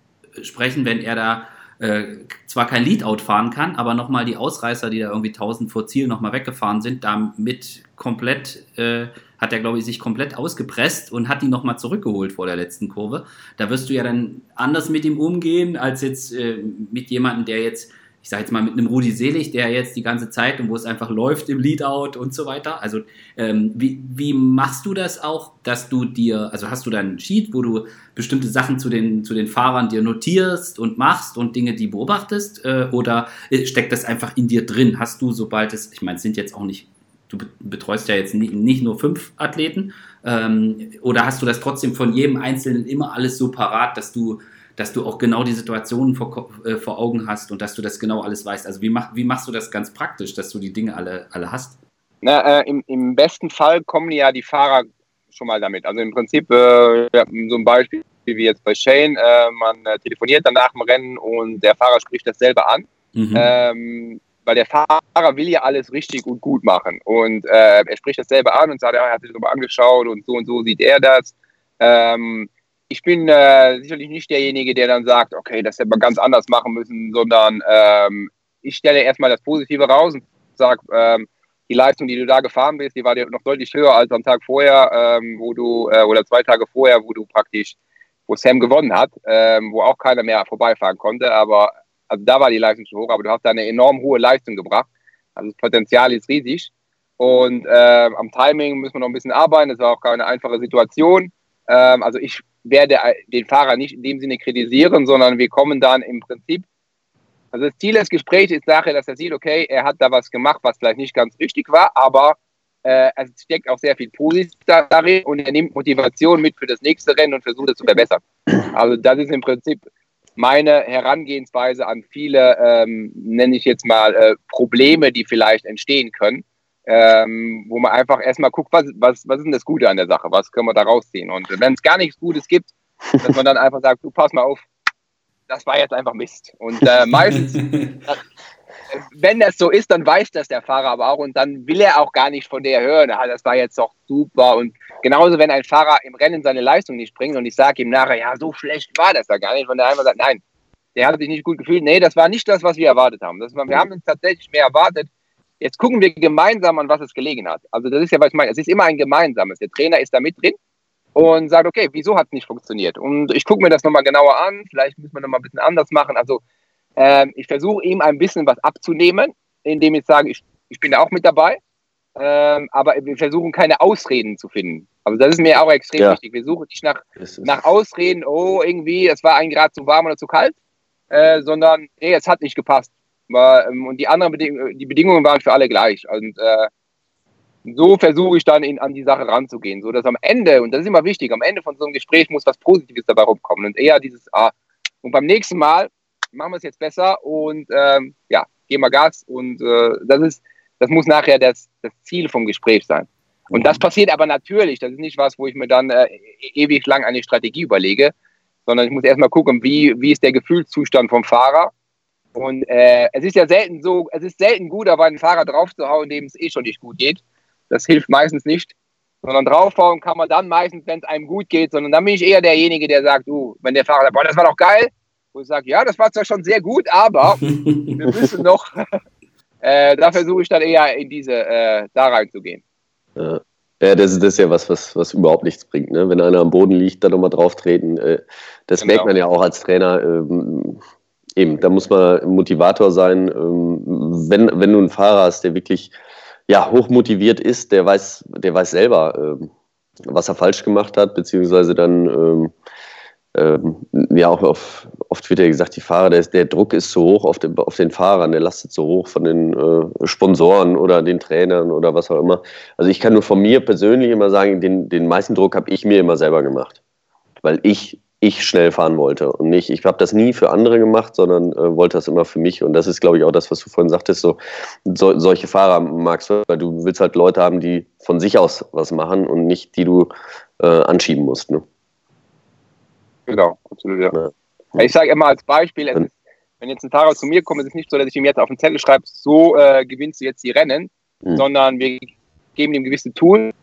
sprechen, wenn er da äh, zwar kein Leadout fahren kann, aber nochmal die Ausreißer, die da irgendwie 1000 vor Ziel nochmal weggefahren sind, damit komplett, äh, hat er, glaube ich, sich komplett ausgepresst und hat die nochmal zurückgeholt vor der letzten Kurve. Da wirst du ja dann anders mit ihm umgehen, als jetzt äh, mit jemandem, der jetzt ich sage jetzt mal mit einem Rudi Selig, der jetzt die ganze Zeit und wo es einfach läuft im Leadout und so weiter. Also ähm, wie, wie machst du das auch, dass du dir, also hast du dann einen Sheet, wo du bestimmte Sachen zu den, zu den Fahrern dir notierst und machst und Dinge, die beobachtest äh, oder äh, steckt das einfach in dir drin? Hast du, sobald es, ich meine, es sind jetzt auch nicht du betreust ja jetzt nicht, nur fünf Athleten, ähm, oder hast du das trotzdem von jedem Einzelnen immer alles so parat, dass du, dass du auch genau die Situationen vor, äh, vor Augen hast und dass du das genau alles weißt? Also wie, mach, wie machst du das ganz praktisch, dass du die Dinge alle, alle hast? Na, äh, im, im, besten Fall kommen ja die Fahrer schon mal damit. Also im Prinzip äh, ja, so ein Beispiel wie jetzt bei Shane, äh, man äh, telefoniert dann nach dem Rennen und der Fahrer spricht das selber an. Mhm. Ähm, weil der Fahrer will ja alles richtig und gut machen. Und äh, er spricht das selber an und sagt, er hat sich darüber angeschaut und so und so sieht er das. Ähm, ich bin äh, sicherlich nicht derjenige, der dann sagt, okay, das hätte man ganz anders machen müssen, sondern ähm, ich stelle erstmal das Positive raus und sage, ähm, die Leistung, die du da gefahren bist, die war noch deutlich höher als am Tag vorher, ähm, wo du, äh, oder zwei Tage vorher, wo du praktisch, wo Sam gewonnen hat, ähm, wo auch keiner mehr vorbeifahren konnte, aber also da war die Leistung schon hoch, aber du hast da eine enorm hohe Leistung gebracht. Also das Potenzial ist riesig. Und äh, am Timing müssen wir noch ein bisschen arbeiten. Das war auch keine einfache Situation. Ähm, also ich werde den Fahrer nicht in dem Sinne kritisieren, sondern wir kommen dann im Prinzip. Also das Ziel des Gesprächs ist nachher, dass er sieht, okay, er hat da was gemacht, was vielleicht nicht ganz richtig war, aber äh, es steckt auch sehr viel Positives darin und er nimmt Motivation mit für das nächste Rennen und versucht es zu verbessern. Also das ist im Prinzip meine Herangehensweise an viele, ähm, nenne ich jetzt mal, äh, Probleme, die vielleicht entstehen können, ähm, wo man einfach erstmal guckt, was, was, was ist denn das Gute an der Sache, was können wir da rausziehen. Und wenn es gar nichts Gutes gibt, dass man dann einfach sagt, du pass mal auf, das war jetzt einfach Mist. Und äh, meistens, wenn das so ist, dann weiß das der Fahrer aber auch und dann will er auch gar nicht von der hören, ah, das war jetzt doch super. Und genauso, wenn ein Fahrer im Rennen seine Leistung nicht bringt und ich sage ihm nachher, ja, so schlecht war das ja gar nicht, und der einmal sagt, nein, der hat sich nicht gut gefühlt. Nee, das war nicht das, was wir erwartet haben. Das war, wir haben uns tatsächlich mehr erwartet. Jetzt gucken wir gemeinsam an, was es gelegen hat. Also das ist ja, was ich meine. Es ist immer ein gemeinsames. Der Trainer ist da mit drin und sagt, okay, wieso hat es nicht funktioniert? Und ich gucke mir das nochmal genauer an. Vielleicht müssen wir nochmal ein bisschen anders machen. Also ähm, ich versuche ihm ein bisschen was abzunehmen, indem ich sage, ich, ich bin da auch mit dabei. Ähm, aber wir versuchen keine Ausreden zu finden. Also das ist mir auch extrem ja. wichtig. Wir suchen nicht nach, nach Ausreden, oh, irgendwie, es war ein Grad zu warm oder zu kalt, äh, sondern, nee, es hat nicht gepasst. Ähm, und die anderen Beding die Bedingungen waren für alle gleich. Und äh, so versuche ich dann in, an die Sache ranzugehen, so dass am Ende, und das ist immer wichtig, am Ende von so einem Gespräch muss was Positives dabei rumkommen und eher dieses, ah, und beim nächsten Mal machen wir es jetzt besser und ähm, ja, gehen wir Gas und äh, das ist, das muss nachher das, das Ziel vom Gespräch sein. Und das passiert aber natürlich, das ist nicht was, wo ich mir dann äh, ewig lang eine Strategie überlege, sondern ich muss erstmal gucken, wie, wie ist der Gefühlszustand vom Fahrer. Und äh, es ist ja selten so, es ist selten gut, aber einen Fahrer draufzuhauen, dem es eh schon nicht gut geht. Das hilft meistens nicht. Sondern draufhauen kann man dann meistens, wenn es einem gut geht, sondern dann bin ich eher derjenige, der sagt, du, wenn der Fahrer sagt, boah, das war doch geil, wo ich sage, ja, das war zwar schon sehr gut, aber wir müssen noch, äh, da versuche ich dann eher in diese, äh, da reinzugehen. Ja. Ja, das, das ist ja was, was, was überhaupt nichts bringt. Ne? Wenn einer am Boden liegt, dann nochmal drauf treten. Äh, das genau. merkt man ja auch als Trainer. Ähm, eben, da muss man Motivator sein. Ähm, wenn, wenn du einen Fahrer hast, der wirklich ja, hoch motiviert ist, der weiß, der weiß selber, ähm, was er falsch gemacht hat, beziehungsweise dann ähm, ähm, ja auch auf, oft wird ja gesagt, die Fahrer, der, der Druck ist zu hoch auf den, auf den Fahrern, der lastet zu hoch von den äh, Sponsoren oder den Trainern oder was auch immer. Also ich kann nur von mir persönlich immer sagen, den, den meisten Druck habe ich mir immer selber gemacht, weil ich ich schnell fahren wollte und nicht, ich habe das nie für andere gemacht, sondern äh, wollte das immer für mich und das ist, glaube ich, auch das, was du vorhin sagtest, so, so solche Fahrer magst du, weil du willst halt Leute haben, die von sich aus was machen und nicht, die du äh, anschieben musst. Ne? Genau, absolut, ja. ja. Ich sage immer als Beispiel, ist, wenn jetzt ein Fahrer zu mir kommt, ist es nicht so, dass ich ihm jetzt auf den Zettel schreibe, so äh, gewinnst du jetzt die Rennen, mhm. sondern wir geben ihm gewisse Tools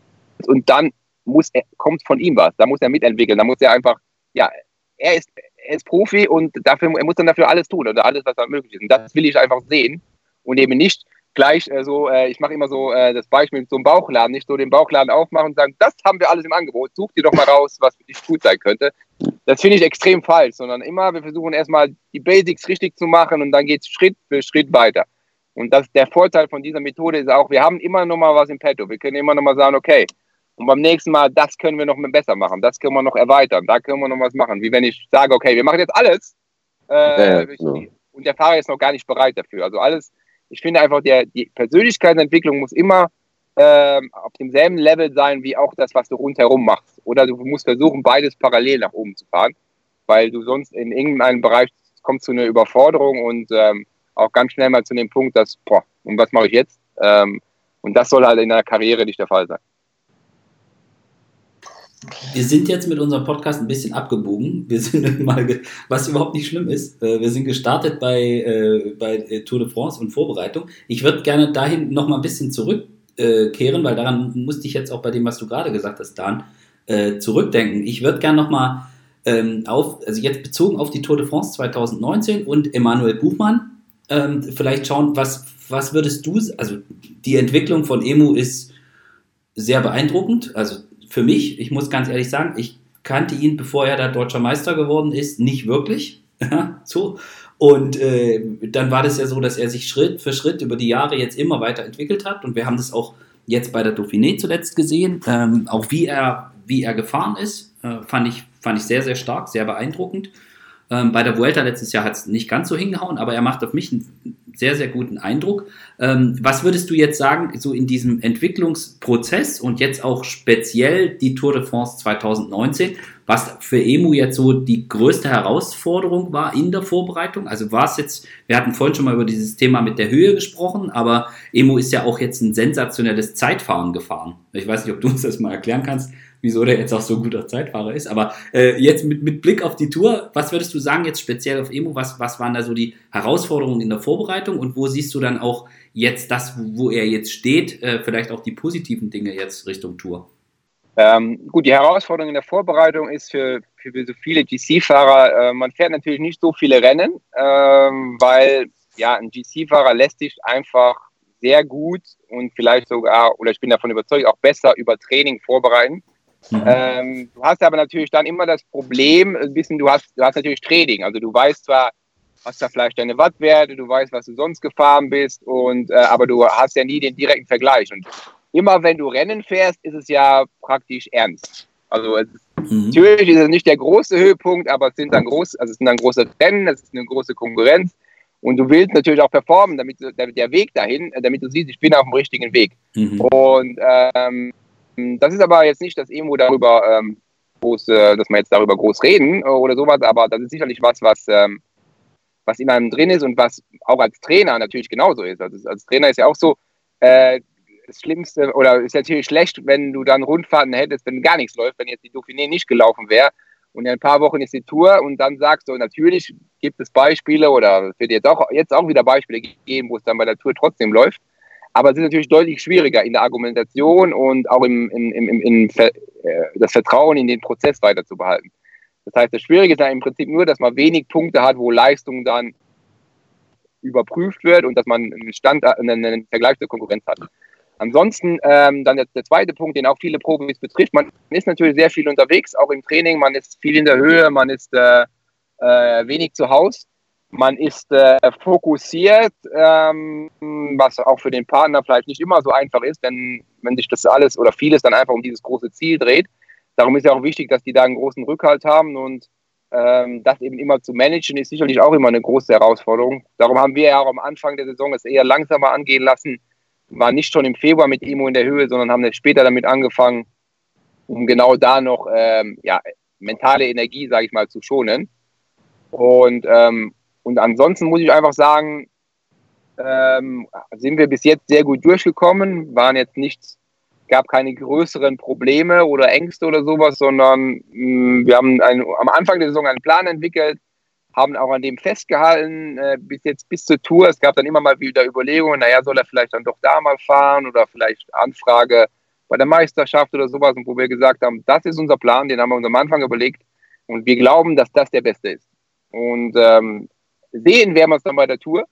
und dann muss er, kommt von ihm was. Da muss er mitentwickeln. Da muss er einfach, ja, er ist, er ist Profi und dafür, er muss dann dafür alles tun oder alles, was da möglich ist. Und das will ich einfach sehen und eben nicht, gleich äh, so, äh, ich mache immer so äh, das Beispiel mit so einem Bauchladen, nicht so den Bauchladen aufmachen und sagen, das haben wir alles im Angebot, such dir doch mal raus, was für dich gut sein könnte. Das finde ich extrem falsch, sondern immer, wir versuchen erstmal die Basics richtig zu machen und dann geht es Schritt für Schritt weiter. Und das, der Vorteil von dieser Methode ist auch, wir haben immer noch mal was im Petto. Wir können immer noch mal sagen, okay, und beim nächsten Mal, das können wir noch besser machen, das können wir noch erweitern, da können wir noch was machen. Wie wenn ich sage, okay, wir machen jetzt alles äh, ja, ja, genau. und der Fahrer ist noch gar nicht bereit dafür. Also alles ich finde einfach, der, die Persönlichkeitsentwicklung muss immer ähm, auf demselben Level sein wie auch das, was du rundherum machst. Oder du musst versuchen, beides parallel nach oben zu fahren, weil du sonst in irgendeinem Bereich kommst zu einer Überforderung und ähm, auch ganz schnell mal zu dem Punkt, dass, boah, und was mache ich jetzt? Ähm, und das soll halt in der Karriere nicht der Fall sein. Wir sind jetzt mit unserem Podcast ein bisschen abgebogen. Wir sind mal, was überhaupt nicht schlimm ist. Äh, wir sind gestartet bei, äh, bei äh, Tour de France und Vorbereitung. Ich würde gerne dahin noch mal ein bisschen zurückkehren, weil daran musste ich jetzt auch bei dem, was du gerade gesagt hast, Dan, zurückdenken. Ich würde gerne noch mal ähm, auf, also jetzt bezogen auf die Tour de France 2019 und Emanuel Buchmann, ähm, vielleicht schauen, was, was würdest du, also die Entwicklung von Emu ist sehr beeindruckend. Also für mich, ich muss ganz ehrlich sagen, ich kannte ihn, bevor er da deutscher Meister geworden ist, nicht wirklich. so. Und äh, dann war das ja so, dass er sich Schritt für Schritt über die Jahre jetzt immer weiter entwickelt hat. Und wir haben das auch jetzt bei der Dauphiné zuletzt gesehen. Ähm, auch wie er, wie er gefahren ist, äh, fand, ich, fand ich sehr, sehr stark, sehr beeindruckend. Ähm, bei der Vuelta letztes Jahr hat es nicht ganz so hingehauen, aber er macht auf mich einen sehr, sehr guten Eindruck. Ähm, was würdest du jetzt sagen, so in diesem Entwicklungsprozess und jetzt auch speziell die Tour de France 2019, was für Emu jetzt so die größte Herausforderung war in der Vorbereitung? Also war es jetzt, wir hatten vorhin schon mal über dieses Thema mit der Höhe gesprochen, aber Emu ist ja auch jetzt ein sensationelles Zeitfahren gefahren. Ich weiß nicht, ob du uns das mal erklären kannst wieso der jetzt auch so ein guter Zeitfahrer ist. Aber äh, jetzt mit, mit Blick auf die Tour, was würdest du sagen jetzt speziell auf Emo? Was, was waren da so die Herausforderungen in der Vorbereitung und wo siehst du dann auch jetzt das, wo er jetzt steht, äh, vielleicht auch die positiven Dinge jetzt Richtung Tour? Ähm, gut, die Herausforderung in der Vorbereitung ist für, für so viele GC-Fahrer, äh, man fährt natürlich nicht so viele Rennen, ähm, weil ja, ein GC-Fahrer lässt sich einfach sehr gut und vielleicht sogar, oder ich bin davon überzeugt, auch besser über Training vorbereiten. Mhm. Ähm, du hast aber natürlich dann immer das Problem, ein bisschen, du hast, du hast natürlich Trading. Also du weißt zwar, hast da vielleicht deine Wattwerte, du weißt, was du sonst gefahren bist, und, äh, aber du hast ja nie den direkten Vergleich. Und immer wenn du Rennen fährst, ist es ja praktisch ernst. Also es, mhm. natürlich ist es nicht der große Höhepunkt, aber es sind dann groß, also es sind dann große Rennen, es ist eine große Konkurrenz. Und du willst natürlich auch performen, damit, damit der Weg dahin, damit du siehst, ich bin auf dem richtigen Weg. Mhm. Und ähm, ähm, das ist aber jetzt nicht das Emo darüber, ähm, groß, äh, dass wir jetzt darüber groß reden äh, oder sowas, aber das ist sicherlich was, was, ähm, was in einem drin ist und was auch als Trainer natürlich genauso ist. Also als Trainer ist ja auch so, äh, das Schlimmste oder ist natürlich schlecht, wenn du dann Rundfahrten hättest, wenn gar nichts läuft, wenn jetzt die Dauphiné nicht gelaufen wäre und in ein paar Wochen ist die Tour und dann sagst du, natürlich gibt es Beispiele oder es wird jetzt auch, jetzt auch wieder Beispiele geben, wo es dann bei der Tour trotzdem läuft. Aber es ist natürlich deutlich schwieriger in der Argumentation und auch im, im, im, im, im äh, das Vertrauen in den Prozess weiter zu behalten. Das heißt, das Schwierige ist ja im Prinzip nur, dass man wenig Punkte hat, wo Leistung dann überprüft wird und dass man einen, Stand, einen Vergleich zur Konkurrenz hat. Ansonsten ähm, dann der, der, zweite Punkt, den auch viele Profis betrifft, man ist natürlich sehr viel unterwegs, auch im Training, man ist viel in der Höhe, man ist äh, äh, wenig zu Hause man ist äh, fokussiert, ähm, was auch für den Partner vielleicht nicht immer so einfach ist, denn wenn sich das alles oder vieles dann einfach um dieses große Ziel dreht. Darum ist ja auch wichtig, dass die da einen großen Rückhalt haben und ähm, das eben immer zu managen, ist sicherlich auch immer eine große Herausforderung. Darum haben wir ja auch am Anfang der Saison es eher langsamer angehen lassen. War nicht schon im Februar mit Emo in der Höhe, sondern haben später damit angefangen, um genau da noch ähm, ja, mentale Energie, sage ich mal, zu schonen. Und ähm, und ansonsten muss ich einfach sagen, ähm, sind wir bis jetzt sehr gut durchgekommen, waren jetzt nichts, gab keine größeren Probleme oder Ängste oder sowas, sondern mh, mm, wir haben ein, am Anfang der Saison einen Plan entwickelt, haben auch an dem festgehalten, äh, bis jetzt bis zur Tour. Es gab dann immer mal wieder Überlegungen, naja, soll er vielleicht dann doch da mal fahren oder vielleicht Anfrage bei der Meisterschaft oder sowas, und wo wir gesagt haben, das ist unser Plan, den haben wir uns am Anfang überlegt und wir glauben, dass das der beste ist. Und ähm, sehen werden wir es dann bei der Tour.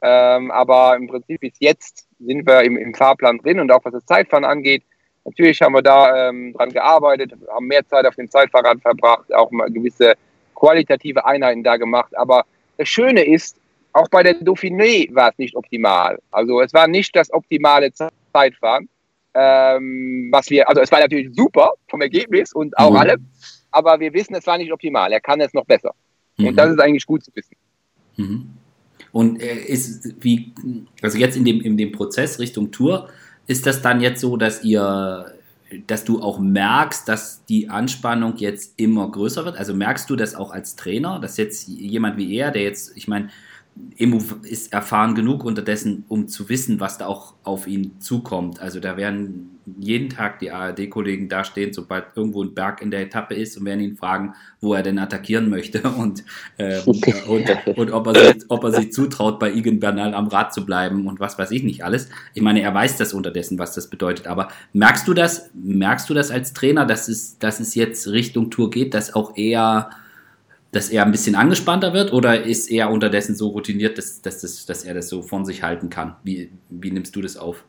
Ähm, aber im Prinzip bis jetzt sind wir im, im, Fahrplan drin und auch was das Zeitfahren angeht. Natürlich haben wir da ähm, dran gearbeitet, haben mehr Zeit auf dem Zeitfahrrad verbracht, auch mal gewisse qualitative Einheiten da gemacht. Aber das Schöne ist, auch bei der Dauphiné war es nicht optimal. Also es war nicht das optimale Zeitfahren. Ähm, was wir, also es war natürlich super vom Ergebnis und auch mhm. allem, aber wir wissen, es war nicht optimal. Er kann es noch besser. Mhm. Und das ist eigentlich gut zu wissen. Mhm. Und äh, ist wie, also jetzt in dem, in dem Prozess Richtung Tour, ist das dann jetzt so, dass ihr, dass du auch merkst, dass die Anspannung jetzt immer größer wird? Also merkst du das auch als Trainer, dass jetzt jemand wie er, der jetzt, ich meine, Emu ist erfahren genug unterdessen, um zu wissen, was da auch auf ihn zukommt. Also da werden jeden Tag die ARD-Kollegen da stehen, sobald irgendwo ein Berg in der Etappe ist und werden ihn fragen, wo er denn attackieren möchte und, äh, und, und, ob, er sich, ob er sich zutraut, bei Igen Bernal am Rad zu bleiben und was weiß ich nicht alles. Ich meine, er weiß das unterdessen, was das bedeutet. Aber merkst du das, merkst du das als Trainer, dass es, dass es jetzt Richtung Tour geht, dass auch er dass er ein bisschen angespannter wird oder ist er unterdessen so routiniert, dass, dass, dass, dass er das so von sich halten kann? Wie, wie nimmst du das auf?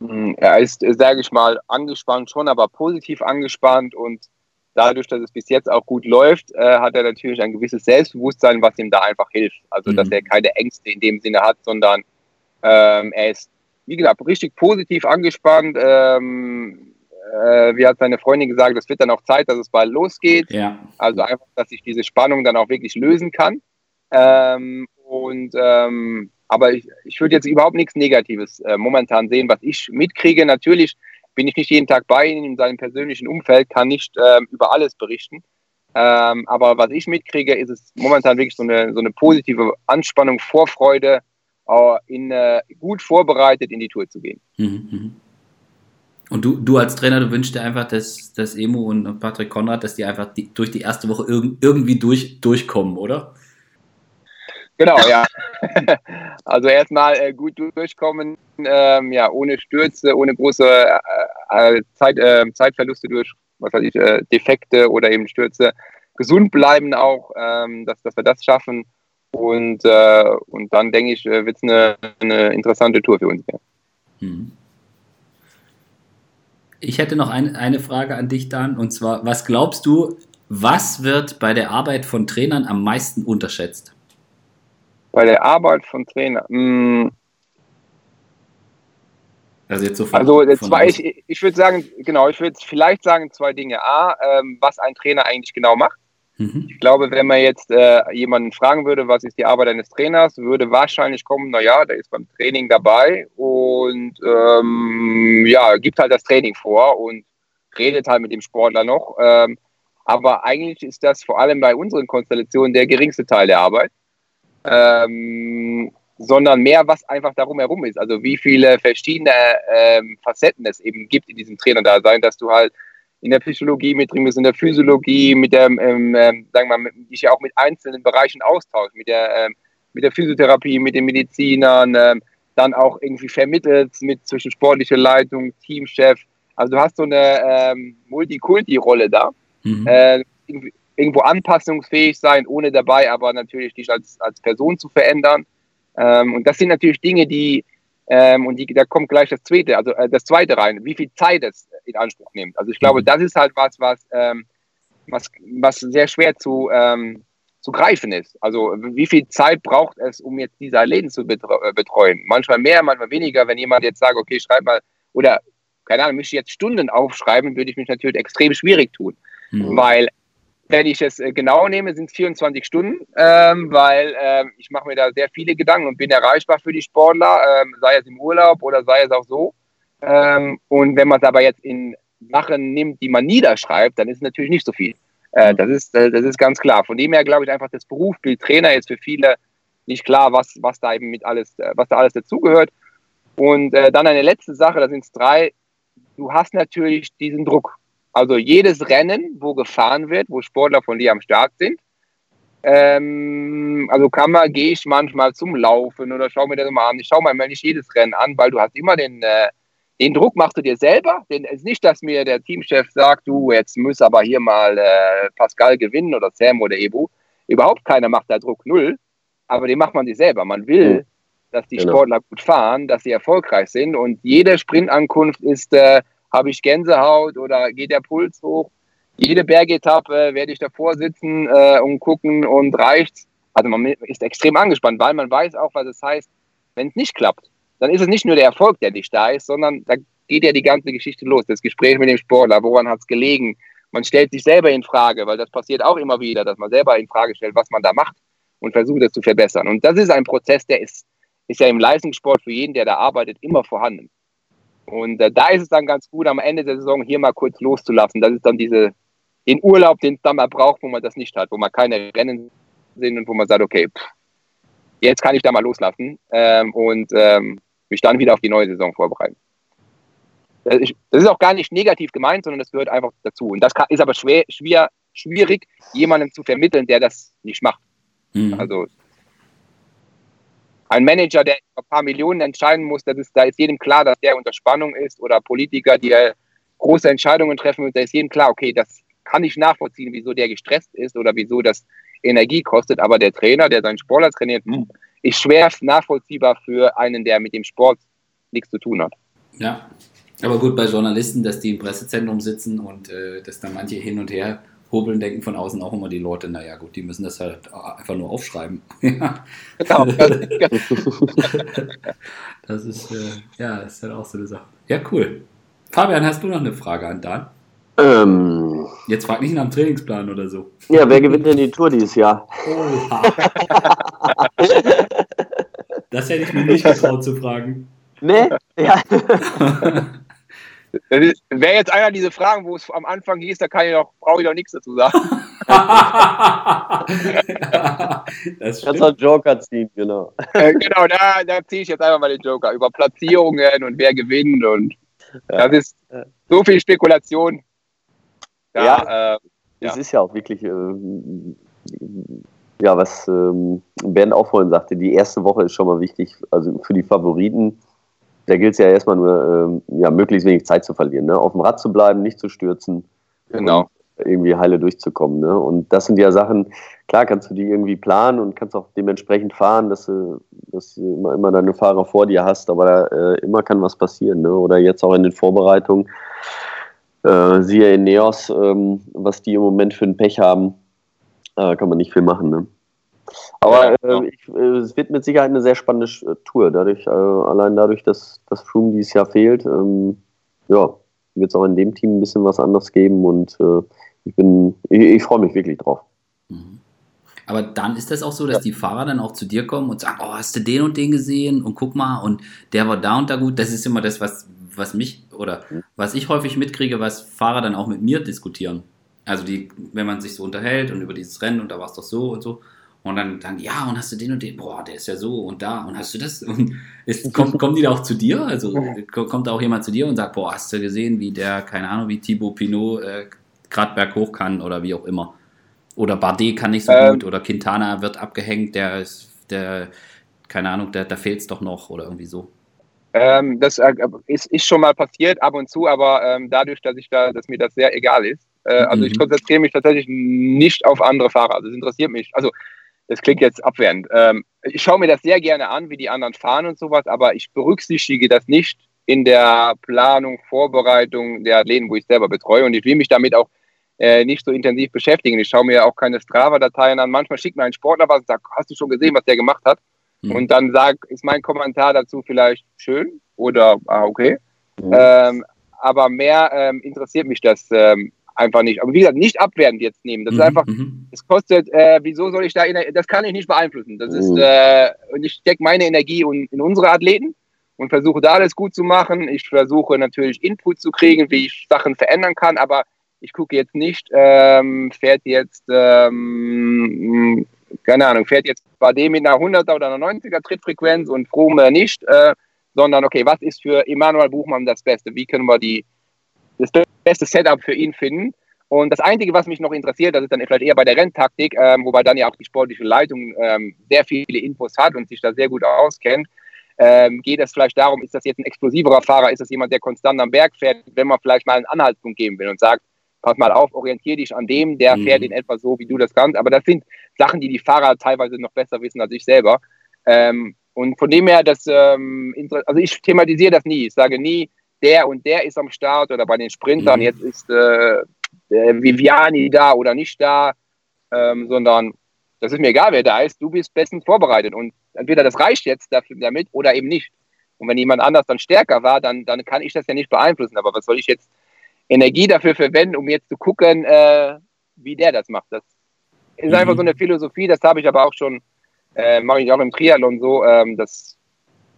Hm, er ist, sage ich mal, angespannt schon, aber positiv angespannt und dadurch, dass es bis jetzt auch gut läuft, äh, hat er natürlich ein gewisses Selbstbewusstsein, was ihm da einfach hilft. Also, mhm. dass er keine Ängste in dem Sinne hat, sondern ähm, er ist, wie gesagt, richtig positiv angespannt. Ähm, äh, wie hat seine Freundin gesagt, es wird dann auch Zeit, dass es bald losgeht. Ja. Also einfach, dass ich diese Spannung dann auch wirklich lösen kann. Ähm, und ähm, aber ich, ich würde jetzt überhaupt nichts Negatives äh, momentan sehen, was ich mitkriege. Natürlich bin ich nicht jeden Tag bei ihm in seinem persönlichen Umfeld, kann nicht ähm, über alles berichten. Ähm, aber was ich mitkriege, ist es momentan wirklich so eine, so eine positive Anspannung, Vorfreude, äh, in, äh, gut vorbereitet in die Tour zu gehen. Mhm, mh. Und du, du als Trainer, du wünschst dir einfach, dass, dass Emo und Patrick Konrad, dass die einfach die, durch die erste Woche irg irgendwie durch, durchkommen, oder? Genau, ja. also erstmal äh, gut durchkommen, ähm, ja, ohne Stürze, ohne große äh, äh Zeit, äh, Zeitverluste durch, was weiß ich, äh, Defekte oder eben Stürze. Gesund bleiben auch, ähm, dass, dass wir das schaffen. Und, äh, und dann denke ich, wird es eine, eine interessante Tour für uns. Ja. Mhm. Ich hätte noch ein, eine Frage an dich, Dan, und zwar, was glaubst du, was wird bei der Arbeit von Trainern am meisten unterschätzt? Bei der Arbeit von Trainern? Hm. Also jetzt so von, Also zwei, ich, ich würde sagen, genau, ich würde vielleicht sagen zwei Dinge. A, ähm, was ein Trainer eigentlich genau macht. Mhm. Ich glaube, wenn man jetzt äh, jemanden fragen würde, was ist die Arbeit eines Trainers, würde wahrscheinlich kommen, naja, der ist beim Training dabei und ähm, ja, gibt halt das Training vor und redet halt mit dem Sportler noch. Ähm, aber eigentlich ist das vor allem bei unseren Konstellationen der geringste Teil der Arbeit. Ähm, sondern mehr, was einfach darum herum ist. Also wie viele verschiedene ähm, Facetten es eben gibt in diesem Trainerdasein, dass du halt in der Psychologie mit drin bist, in der Physiologie, mit der, ähm, ähm, sagen wir mal, dich ja auch mit einzelnen Bereichen austauscht, mit der, ähm, mit der Physiotherapie, mit den Medizinern, ähm, dann auch irgendwie vermittelt mit zwischen sportlicher Leitung, Teamchef. Also du hast so eine ähm, Multikulti-Rolle da. Mhm. Äh, irgendwo anpassungsfähig sein, ohne dabei aber natürlich dich als, als Person zu verändern. Ähm, und das sind natürlich Dinge, die ähm, und die, da kommt gleich das zweite, also äh, das zweite rein, wie viel Zeit es in Anspruch nimmt. Also ich glaube, mhm. das ist halt was, was, ähm, was, was sehr schwer zu, ähm, zu greifen ist. Also wie viel Zeit braucht es, um jetzt diese Läden zu äh, betreuen? Manchmal mehr, manchmal weniger. Wenn jemand jetzt sagt, okay, schreib mal, oder keine Ahnung, möchte ich jetzt Stunden aufschreiben, würde ich mich natürlich extrem schwierig tun. Mhm. Weil wenn ich es äh, genau nehme, sind es 24 Stunden, ähm, weil ähm, ich mache mir da sehr viele Gedanken und bin erreichbar für die Sportler, ähm, sei es im Urlaub oder sei es auch so. Ähm, und wenn man es aber jetzt in Sachen nimmt, die man niederschreibt, dann ist es natürlich nicht so viel. Äh, das, ist, äh, das ist ganz klar. Von dem her glaube ich einfach, das Berufsbild Trainer ist für viele nicht klar, was, was da eben mit alles, äh, was da alles dazugehört. Und äh, dann eine letzte Sache, da sind es drei. Du hast natürlich diesen Druck. Also jedes Rennen, wo gefahren wird, wo Sportler von dir am Start sind, ähm, also kann man, gehe ich manchmal zum Laufen oder schaue mir das mal an. Ich schaue mir nicht jedes Rennen an, weil du hast immer den, äh, den Druck machst du dir selber. Denn es ist nicht, dass mir der Teamchef sagt, du, jetzt muss aber hier mal äh, Pascal gewinnen oder Sam oder Ebu. Überhaupt keiner macht da Druck null, aber den macht man sich selber. Man will dass die genau. Sportler gut fahren, dass sie erfolgreich sind und jede Sprintankunft ist, äh, habe ich Gänsehaut oder geht der Puls hoch. Jede Bergetappe werde ich davor sitzen äh, und gucken und reicht's. Also man ist extrem angespannt, weil man weiß auch, was es heißt, wenn es nicht klappt. Dann ist es nicht nur der Erfolg, der nicht da ist, sondern da geht ja die ganze Geschichte los. Das Gespräch mit dem Sportler, woran hat es gelegen? Man stellt sich selber in Frage, weil das passiert auch immer wieder, dass man selber in Frage stellt, was man da macht und versucht, es zu verbessern. Und das ist ein Prozess, der ist, ist ja im Leistungssport für jeden, der da arbeitet, immer vorhanden. Und äh, da ist es dann ganz gut, am Ende der Saison hier mal kurz loszulassen. Das ist dann diese, den Urlaub, den es dann mal braucht, wo man das nicht hat, wo man keine Rennen sind und wo man sagt, okay, pff, jetzt kann ich da mal loslassen ähm, und ähm, mich dann wieder auf die neue Saison vorbereiten. Das ist auch gar nicht negativ gemeint, sondern das gehört einfach dazu. Und das ist aber schwer, schwer, schwierig, jemandem zu vermitteln, der das nicht macht. Mhm. Also ein Manager, der ein paar Millionen entscheiden muss, das ist, da ist jedem klar, dass der unter Spannung ist oder Politiker, die große Entscheidungen treffen und da ist jedem klar, okay, das kann ich nachvollziehen, wieso der gestresst ist oder wieso das Energie kostet, aber der Trainer, der seinen Sportler trainiert, hm, ist schwer nachvollziehbar für einen, der mit dem Sport nichts zu tun hat. Ja, aber gut, bei Journalisten, dass die im Pressezentrum sitzen und äh, dass dann manche hin und her hobeln, denken von außen auch immer die Leute, naja gut, die müssen das halt einfach nur aufschreiben. genau. das ist, äh, ja, ist halt auch so eine Sache. Ja, cool. Fabian, hast du noch eine Frage an Dan? Ähm, Jetzt frag nicht nach dem Trainingsplan oder so. Ja, wer gewinnt denn die Tour dieses Jahr? Oha. das hätte ich mir nicht getraut zu fragen. Nee? Ja. Wäre jetzt einer diese Fragen, wo es am Anfang hieß, da kann ich noch, brauche ich doch nichts dazu sagen. das Kannst du Joker ziehen, genau. Äh, genau, da, da ziehe ich jetzt einfach mal den Joker. Über Platzierungen und wer gewinnt und ja. das ist so viel Spekulation. Da, ja, äh, es ja. ist ja auch wirklich, äh, ja, was ähm, Bernd auch vorhin sagte, die erste Woche ist schon mal wichtig, also für die Favoriten da gilt es ja erstmal nur, ähm, ja, möglichst wenig Zeit zu verlieren, ne? auf dem Rad zu bleiben, nicht zu stürzen. Genau. Irgendwie heile durchzukommen. Ne? Und das sind ja Sachen, klar kannst du die irgendwie planen und kannst auch dementsprechend fahren, dass du, dass du immer, immer deine Fahrer vor dir hast, aber äh, immer kann was passieren. Ne? Oder jetzt auch in den Vorbereitungen, äh, siehe in Neos, ähm, was die im Moment für ein Pech haben, äh, kann man nicht viel machen. Ne? Aber äh, ich, äh, es wird mit Sicherheit eine sehr spannende äh, Tour. Dadurch, äh, allein dadurch, dass das Froome dieses Jahr fehlt, ähm, ja, wird es auch in dem Team ein bisschen was anderes geben und äh, ich bin, ich, ich freue mich wirklich drauf. Mhm. Aber dann ist das auch so, dass ja. die Fahrer dann auch zu dir kommen und sagen, oh, hast du den und den gesehen und guck mal und der war da und da gut. Das ist immer das, was, was mich oder mhm. was ich häufig mitkriege, was Fahrer dann auch mit mir diskutieren. Also die, wenn man sich so unterhält und über dieses Rennen und da war es doch so und so. Und dann sagen, ja, und hast du den und den? Boah, der ist ja so und da. Und hast du das? Und ist, kommt, kommen die da auch zu dir? Also kommt da auch jemand zu dir und sagt, boah, hast du gesehen, wie der, keine Ahnung, wie Thibaut Pinot äh, gerade berghoch kann oder wie auch immer? Oder Bardet kann nicht so ähm, gut oder Quintana wird abgehängt, der ist, der, keine Ahnung, da, da fehlt es doch noch oder irgendwie so. Ähm, das äh, ist, ist, schon mal passiert ab und zu, aber ähm, dadurch, dass ich da, dass mir das sehr egal ist, äh, also mhm. ich konzentriere mich tatsächlich nicht auf andere Fahrer. Also es interessiert mich. Also das klingt jetzt abwehrend. Ähm, ich schaue mir das sehr gerne an, wie die anderen fahren und sowas, aber ich berücksichtige das nicht in der Planung, Vorbereitung der Athleten, wo ich selber betreue. Und ich will mich damit auch äh, nicht so intensiv beschäftigen. Ich schaue mir auch keine Strava-Dateien an. Manchmal schickt mir ein Sportler was und sagt, hast du schon gesehen, was der gemacht hat? Mhm. Und dann sag, ist mein Kommentar dazu vielleicht schön oder ah, okay. Mhm. Ähm, aber mehr ähm, interessiert mich das ähm, einfach nicht. Aber wie gesagt, nicht abwertend jetzt nehmen. Das mhm, ist einfach, mhm. es kostet, äh, wieso soll ich da, das kann ich nicht beeinflussen. Das ist, mhm. äh, und ich stecke meine Energie in, in unsere Athleten und versuche da alles gut zu machen. Ich versuche natürlich Input zu kriegen, wie ich Sachen verändern kann, aber ich gucke jetzt nicht, ähm, fährt jetzt, ähm, keine Ahnung, fährt jetzt bei dem mit einer 100er oder einer 90er Trittfrequenz und Froome nicht, äh, sondern okay, was ist für Emanuel Buchmann das Beste? Wie können wir die das beste Setup für ihn finden. Und das Einzige, was mich noch interessiert, das ist dann vielleicht eher bei der Renntaktik, ähm, wobei dann ja auch die sportliche Leitung ähm, sehr viele Infos hat und sich da sehr gut auskennt, ähm, geht es vielleicht darum, ist das jetzt ein explosiverer Fahrer, ist das jemand, der konstant am Berg fährt, wenn man vielleicht mal einen Anhaltspunkt geben will und sagt, pass mal auf, orientiere dich an dem, der mhm. fährt in etwa so, wie du das kannst. Aber das sind Sachen, die die Fahrer teilweise noch besser wissen als ich selber. Ähm, Und von dem her, das, ähm, also ich thematisiere das nie. Ich sage nie, der und der ist am Start oder bei den Sprintern, mhm. jetzt ist äh, Viviani da oder nicht da, ähm, sondern das ist mir egal, wer da ist, du bist bestens vorbereitet und entweder das reicht jetzt dafür, damit oder eben nicht. Und wenn jemand anders dann stärker war, dann, dann kann ich das ja nicht beeinflussen. Aber was soll ich jetzt Energie dafür verwenden, um jetzt zu gucken, äh, wie der das macht? Das ist mhm. einfach so eine Philosophie, das habe ich aber auch schon, äh, mache ich auch im Triathlon so, ähm, das,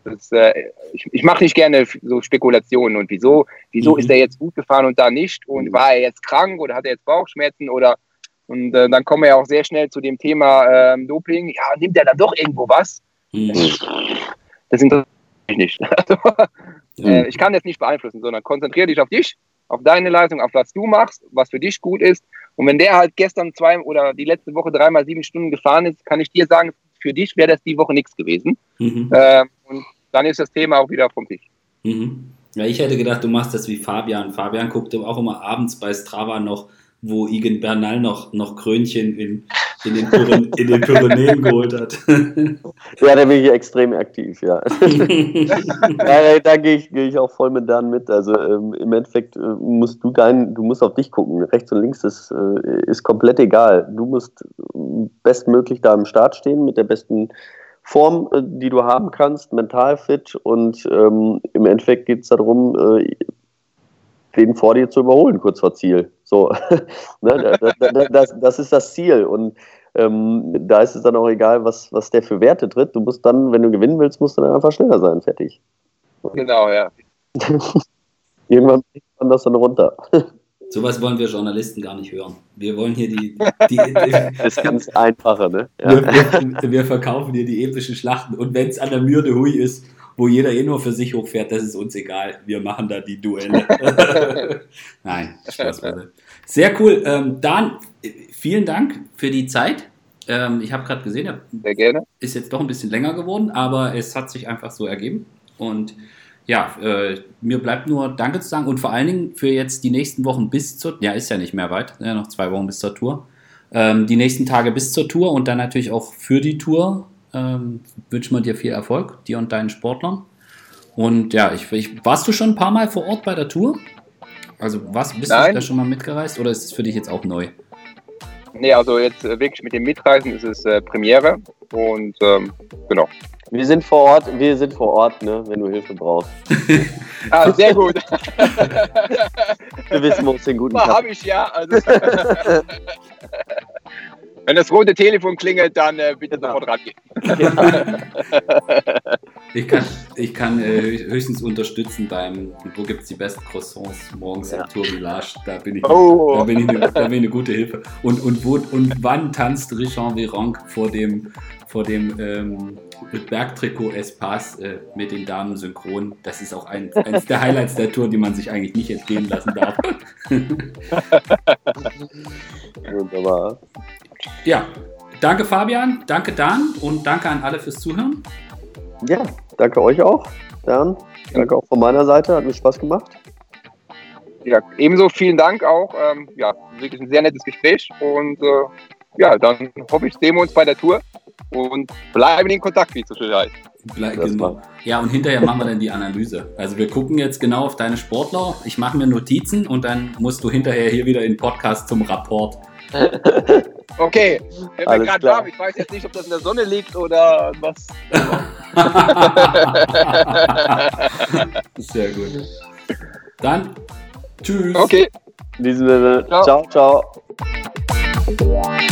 das äh, ich, ich mache nicht gerne so Spekulationen und wieso, wieso mhm. ist er jetzt gut gefahren und da nicht und war er jetzt krank oder hat er jetzt Bauchschmerzen oder und äh, dann kommen wir ja auch sehr schnell zu dem Thema ähm, Doping. Ja, nimmt er dann doch irgendwo was? Mhm. Das interessiert mich nicht. Also, äh, ich kann das nicht beeinflussen, sondern konzentriere dich auf dich, auf deine Leistung, auf was du machst, was für dich gut ist. Und wenn der halt gestern zwei oder die letzte Woche dreimal sieben Stunden gefahren ist, kann ich dir sagen, für dich wäre das die Woche nichts gewesen. Mhm. Äh, und dann ist das Thema auch wieder vom Tisch. Mhm. Ja, ich hätte gedacht, du machst das wie Fabian. Fabian guckte auch immer abends bei Strava noch wo Igen Bernal noch, noch Krönchen in, in, den, Pyren in den Pyrenäen geholt hat. Ja, da bin ich extrem aktiv, ja. ja da gehe ich, geh ich auch voll mit Dan mit. Also ähm, im Endeffekt äh, musst du dein, du musst auf dich gucken. Rechts und links ist, äh, ist komplett egal. Du musst bestmöglich da am Start stehen mit der besten Form, äh, die du haben kannst, mental fit und ähm, im Endeffekt geht es darum, äh, den vor dir zu überholen, kurz vor Ziel. So, ne, das, das, das, ist das Ziel. Und ähm, da ist es dann auch egal, was, was der für Werte tritt. Du musst dann, wenn du gewinnen willst, musst du dann einfach schneller sein. Fertig. Genau, ja. Irgendwann kriegt man das dann runter. Sowas wollen wir Journalisten gar nicht hören. Wir wollen hier die. die, die das ist ganz einfache, ne? Ja. Wir, wir, wir, verkaufen hier die epischen Schlachten. Und wenn es an der Mürde Hui ist, wo jeder eh nur für sich hochfährt, das ist uns egal. Wir machen da die Duelle. Nein, Spaß bitte. Sehr cool. Ähm, Dan, vielen Dank für die Zeit. Ähm, ich habe gerade gesehen, Sehr gerne. ist jetzt doch ein bisschen länger geworden, aber es hat sich einfach so ergeben. Und ja, äh, mir bleibt nur Danke zu sagen und vor allen Dingen für jetzt die nächsten Wochen bis zur, ja, ist ja nicht mehr weit, ja, noch zwei Wochen bis zur Tour. Ähm, die nächsten Tage bis zur Tour und dann natürlich auch für die Tour ähm, wünschen wir dir viel Erfolg, dir und deinen Sportlern. Und ja, ich, ich, warst du schon ein paar Mal vor Ort bei der Tour? Also was, bist Nein. du da schon mal mitgereist oder ist es für dich jetzt auch neu? Nee, also jetzt äh, wirklich mit dem Mitreisen ist es äh, Premiere und ähm, genau. Wir sind vor Ort, wir sind vor Ort, ne, wenn du Hilfe brauchst. ah, sehr gut. wir wissen uns den guten Habe ich ja. Also Wenn das rote Telefon klingelt, dann äh, bitte genau. sofort rangehen. ich kann, ich kann äh, höchstens unterstützen beim, wo gibt es die besten Croissants morgens ja. im Tour Village. Da bin ich, oh. da bin ich, eine, da bin ich eine gute Hilfe. Und, und, wo, und wann tanzt Richard Virenque vor dem, vor dem ähm, Bergtrikot Espace äh, mit den Damen synchron? Das ist auch ein, eines der Highlights der Tour, die man sich eigentlich nicht entgehen lassen darf. Wunderbar. Ja, danke Fabian, danke Dan und danke an alle fürs Zuhören. Ja, danke euch auch, Dan. Danke auch von meiner Seite, hat mir Spaß gemacht. Ja, ebenso vielen Dank auch. Ähm, ja, wirklich ein sehr nettes Gespräch und äh, ja, dann hoffe ich, sehen wir uns bei der Tour und bleiben in Kontakt, wie es so schön heißt. Genau. Ja, und hinterher machen wir dann die Analyse. Also wir gucken jetzt genau auf deine Sportler. Ich mache mir Notizen und dann musst du hinterher hier wieder in Podcast zum Rapport. Okay, wenn wir gerade warm. Ich weiß jetzt nicht, ob das in der Sonne liegt oder was. Sehr gut. Dann tschüss. Okay. In diesem Sinne, ciao, ciao. ciao. Bye.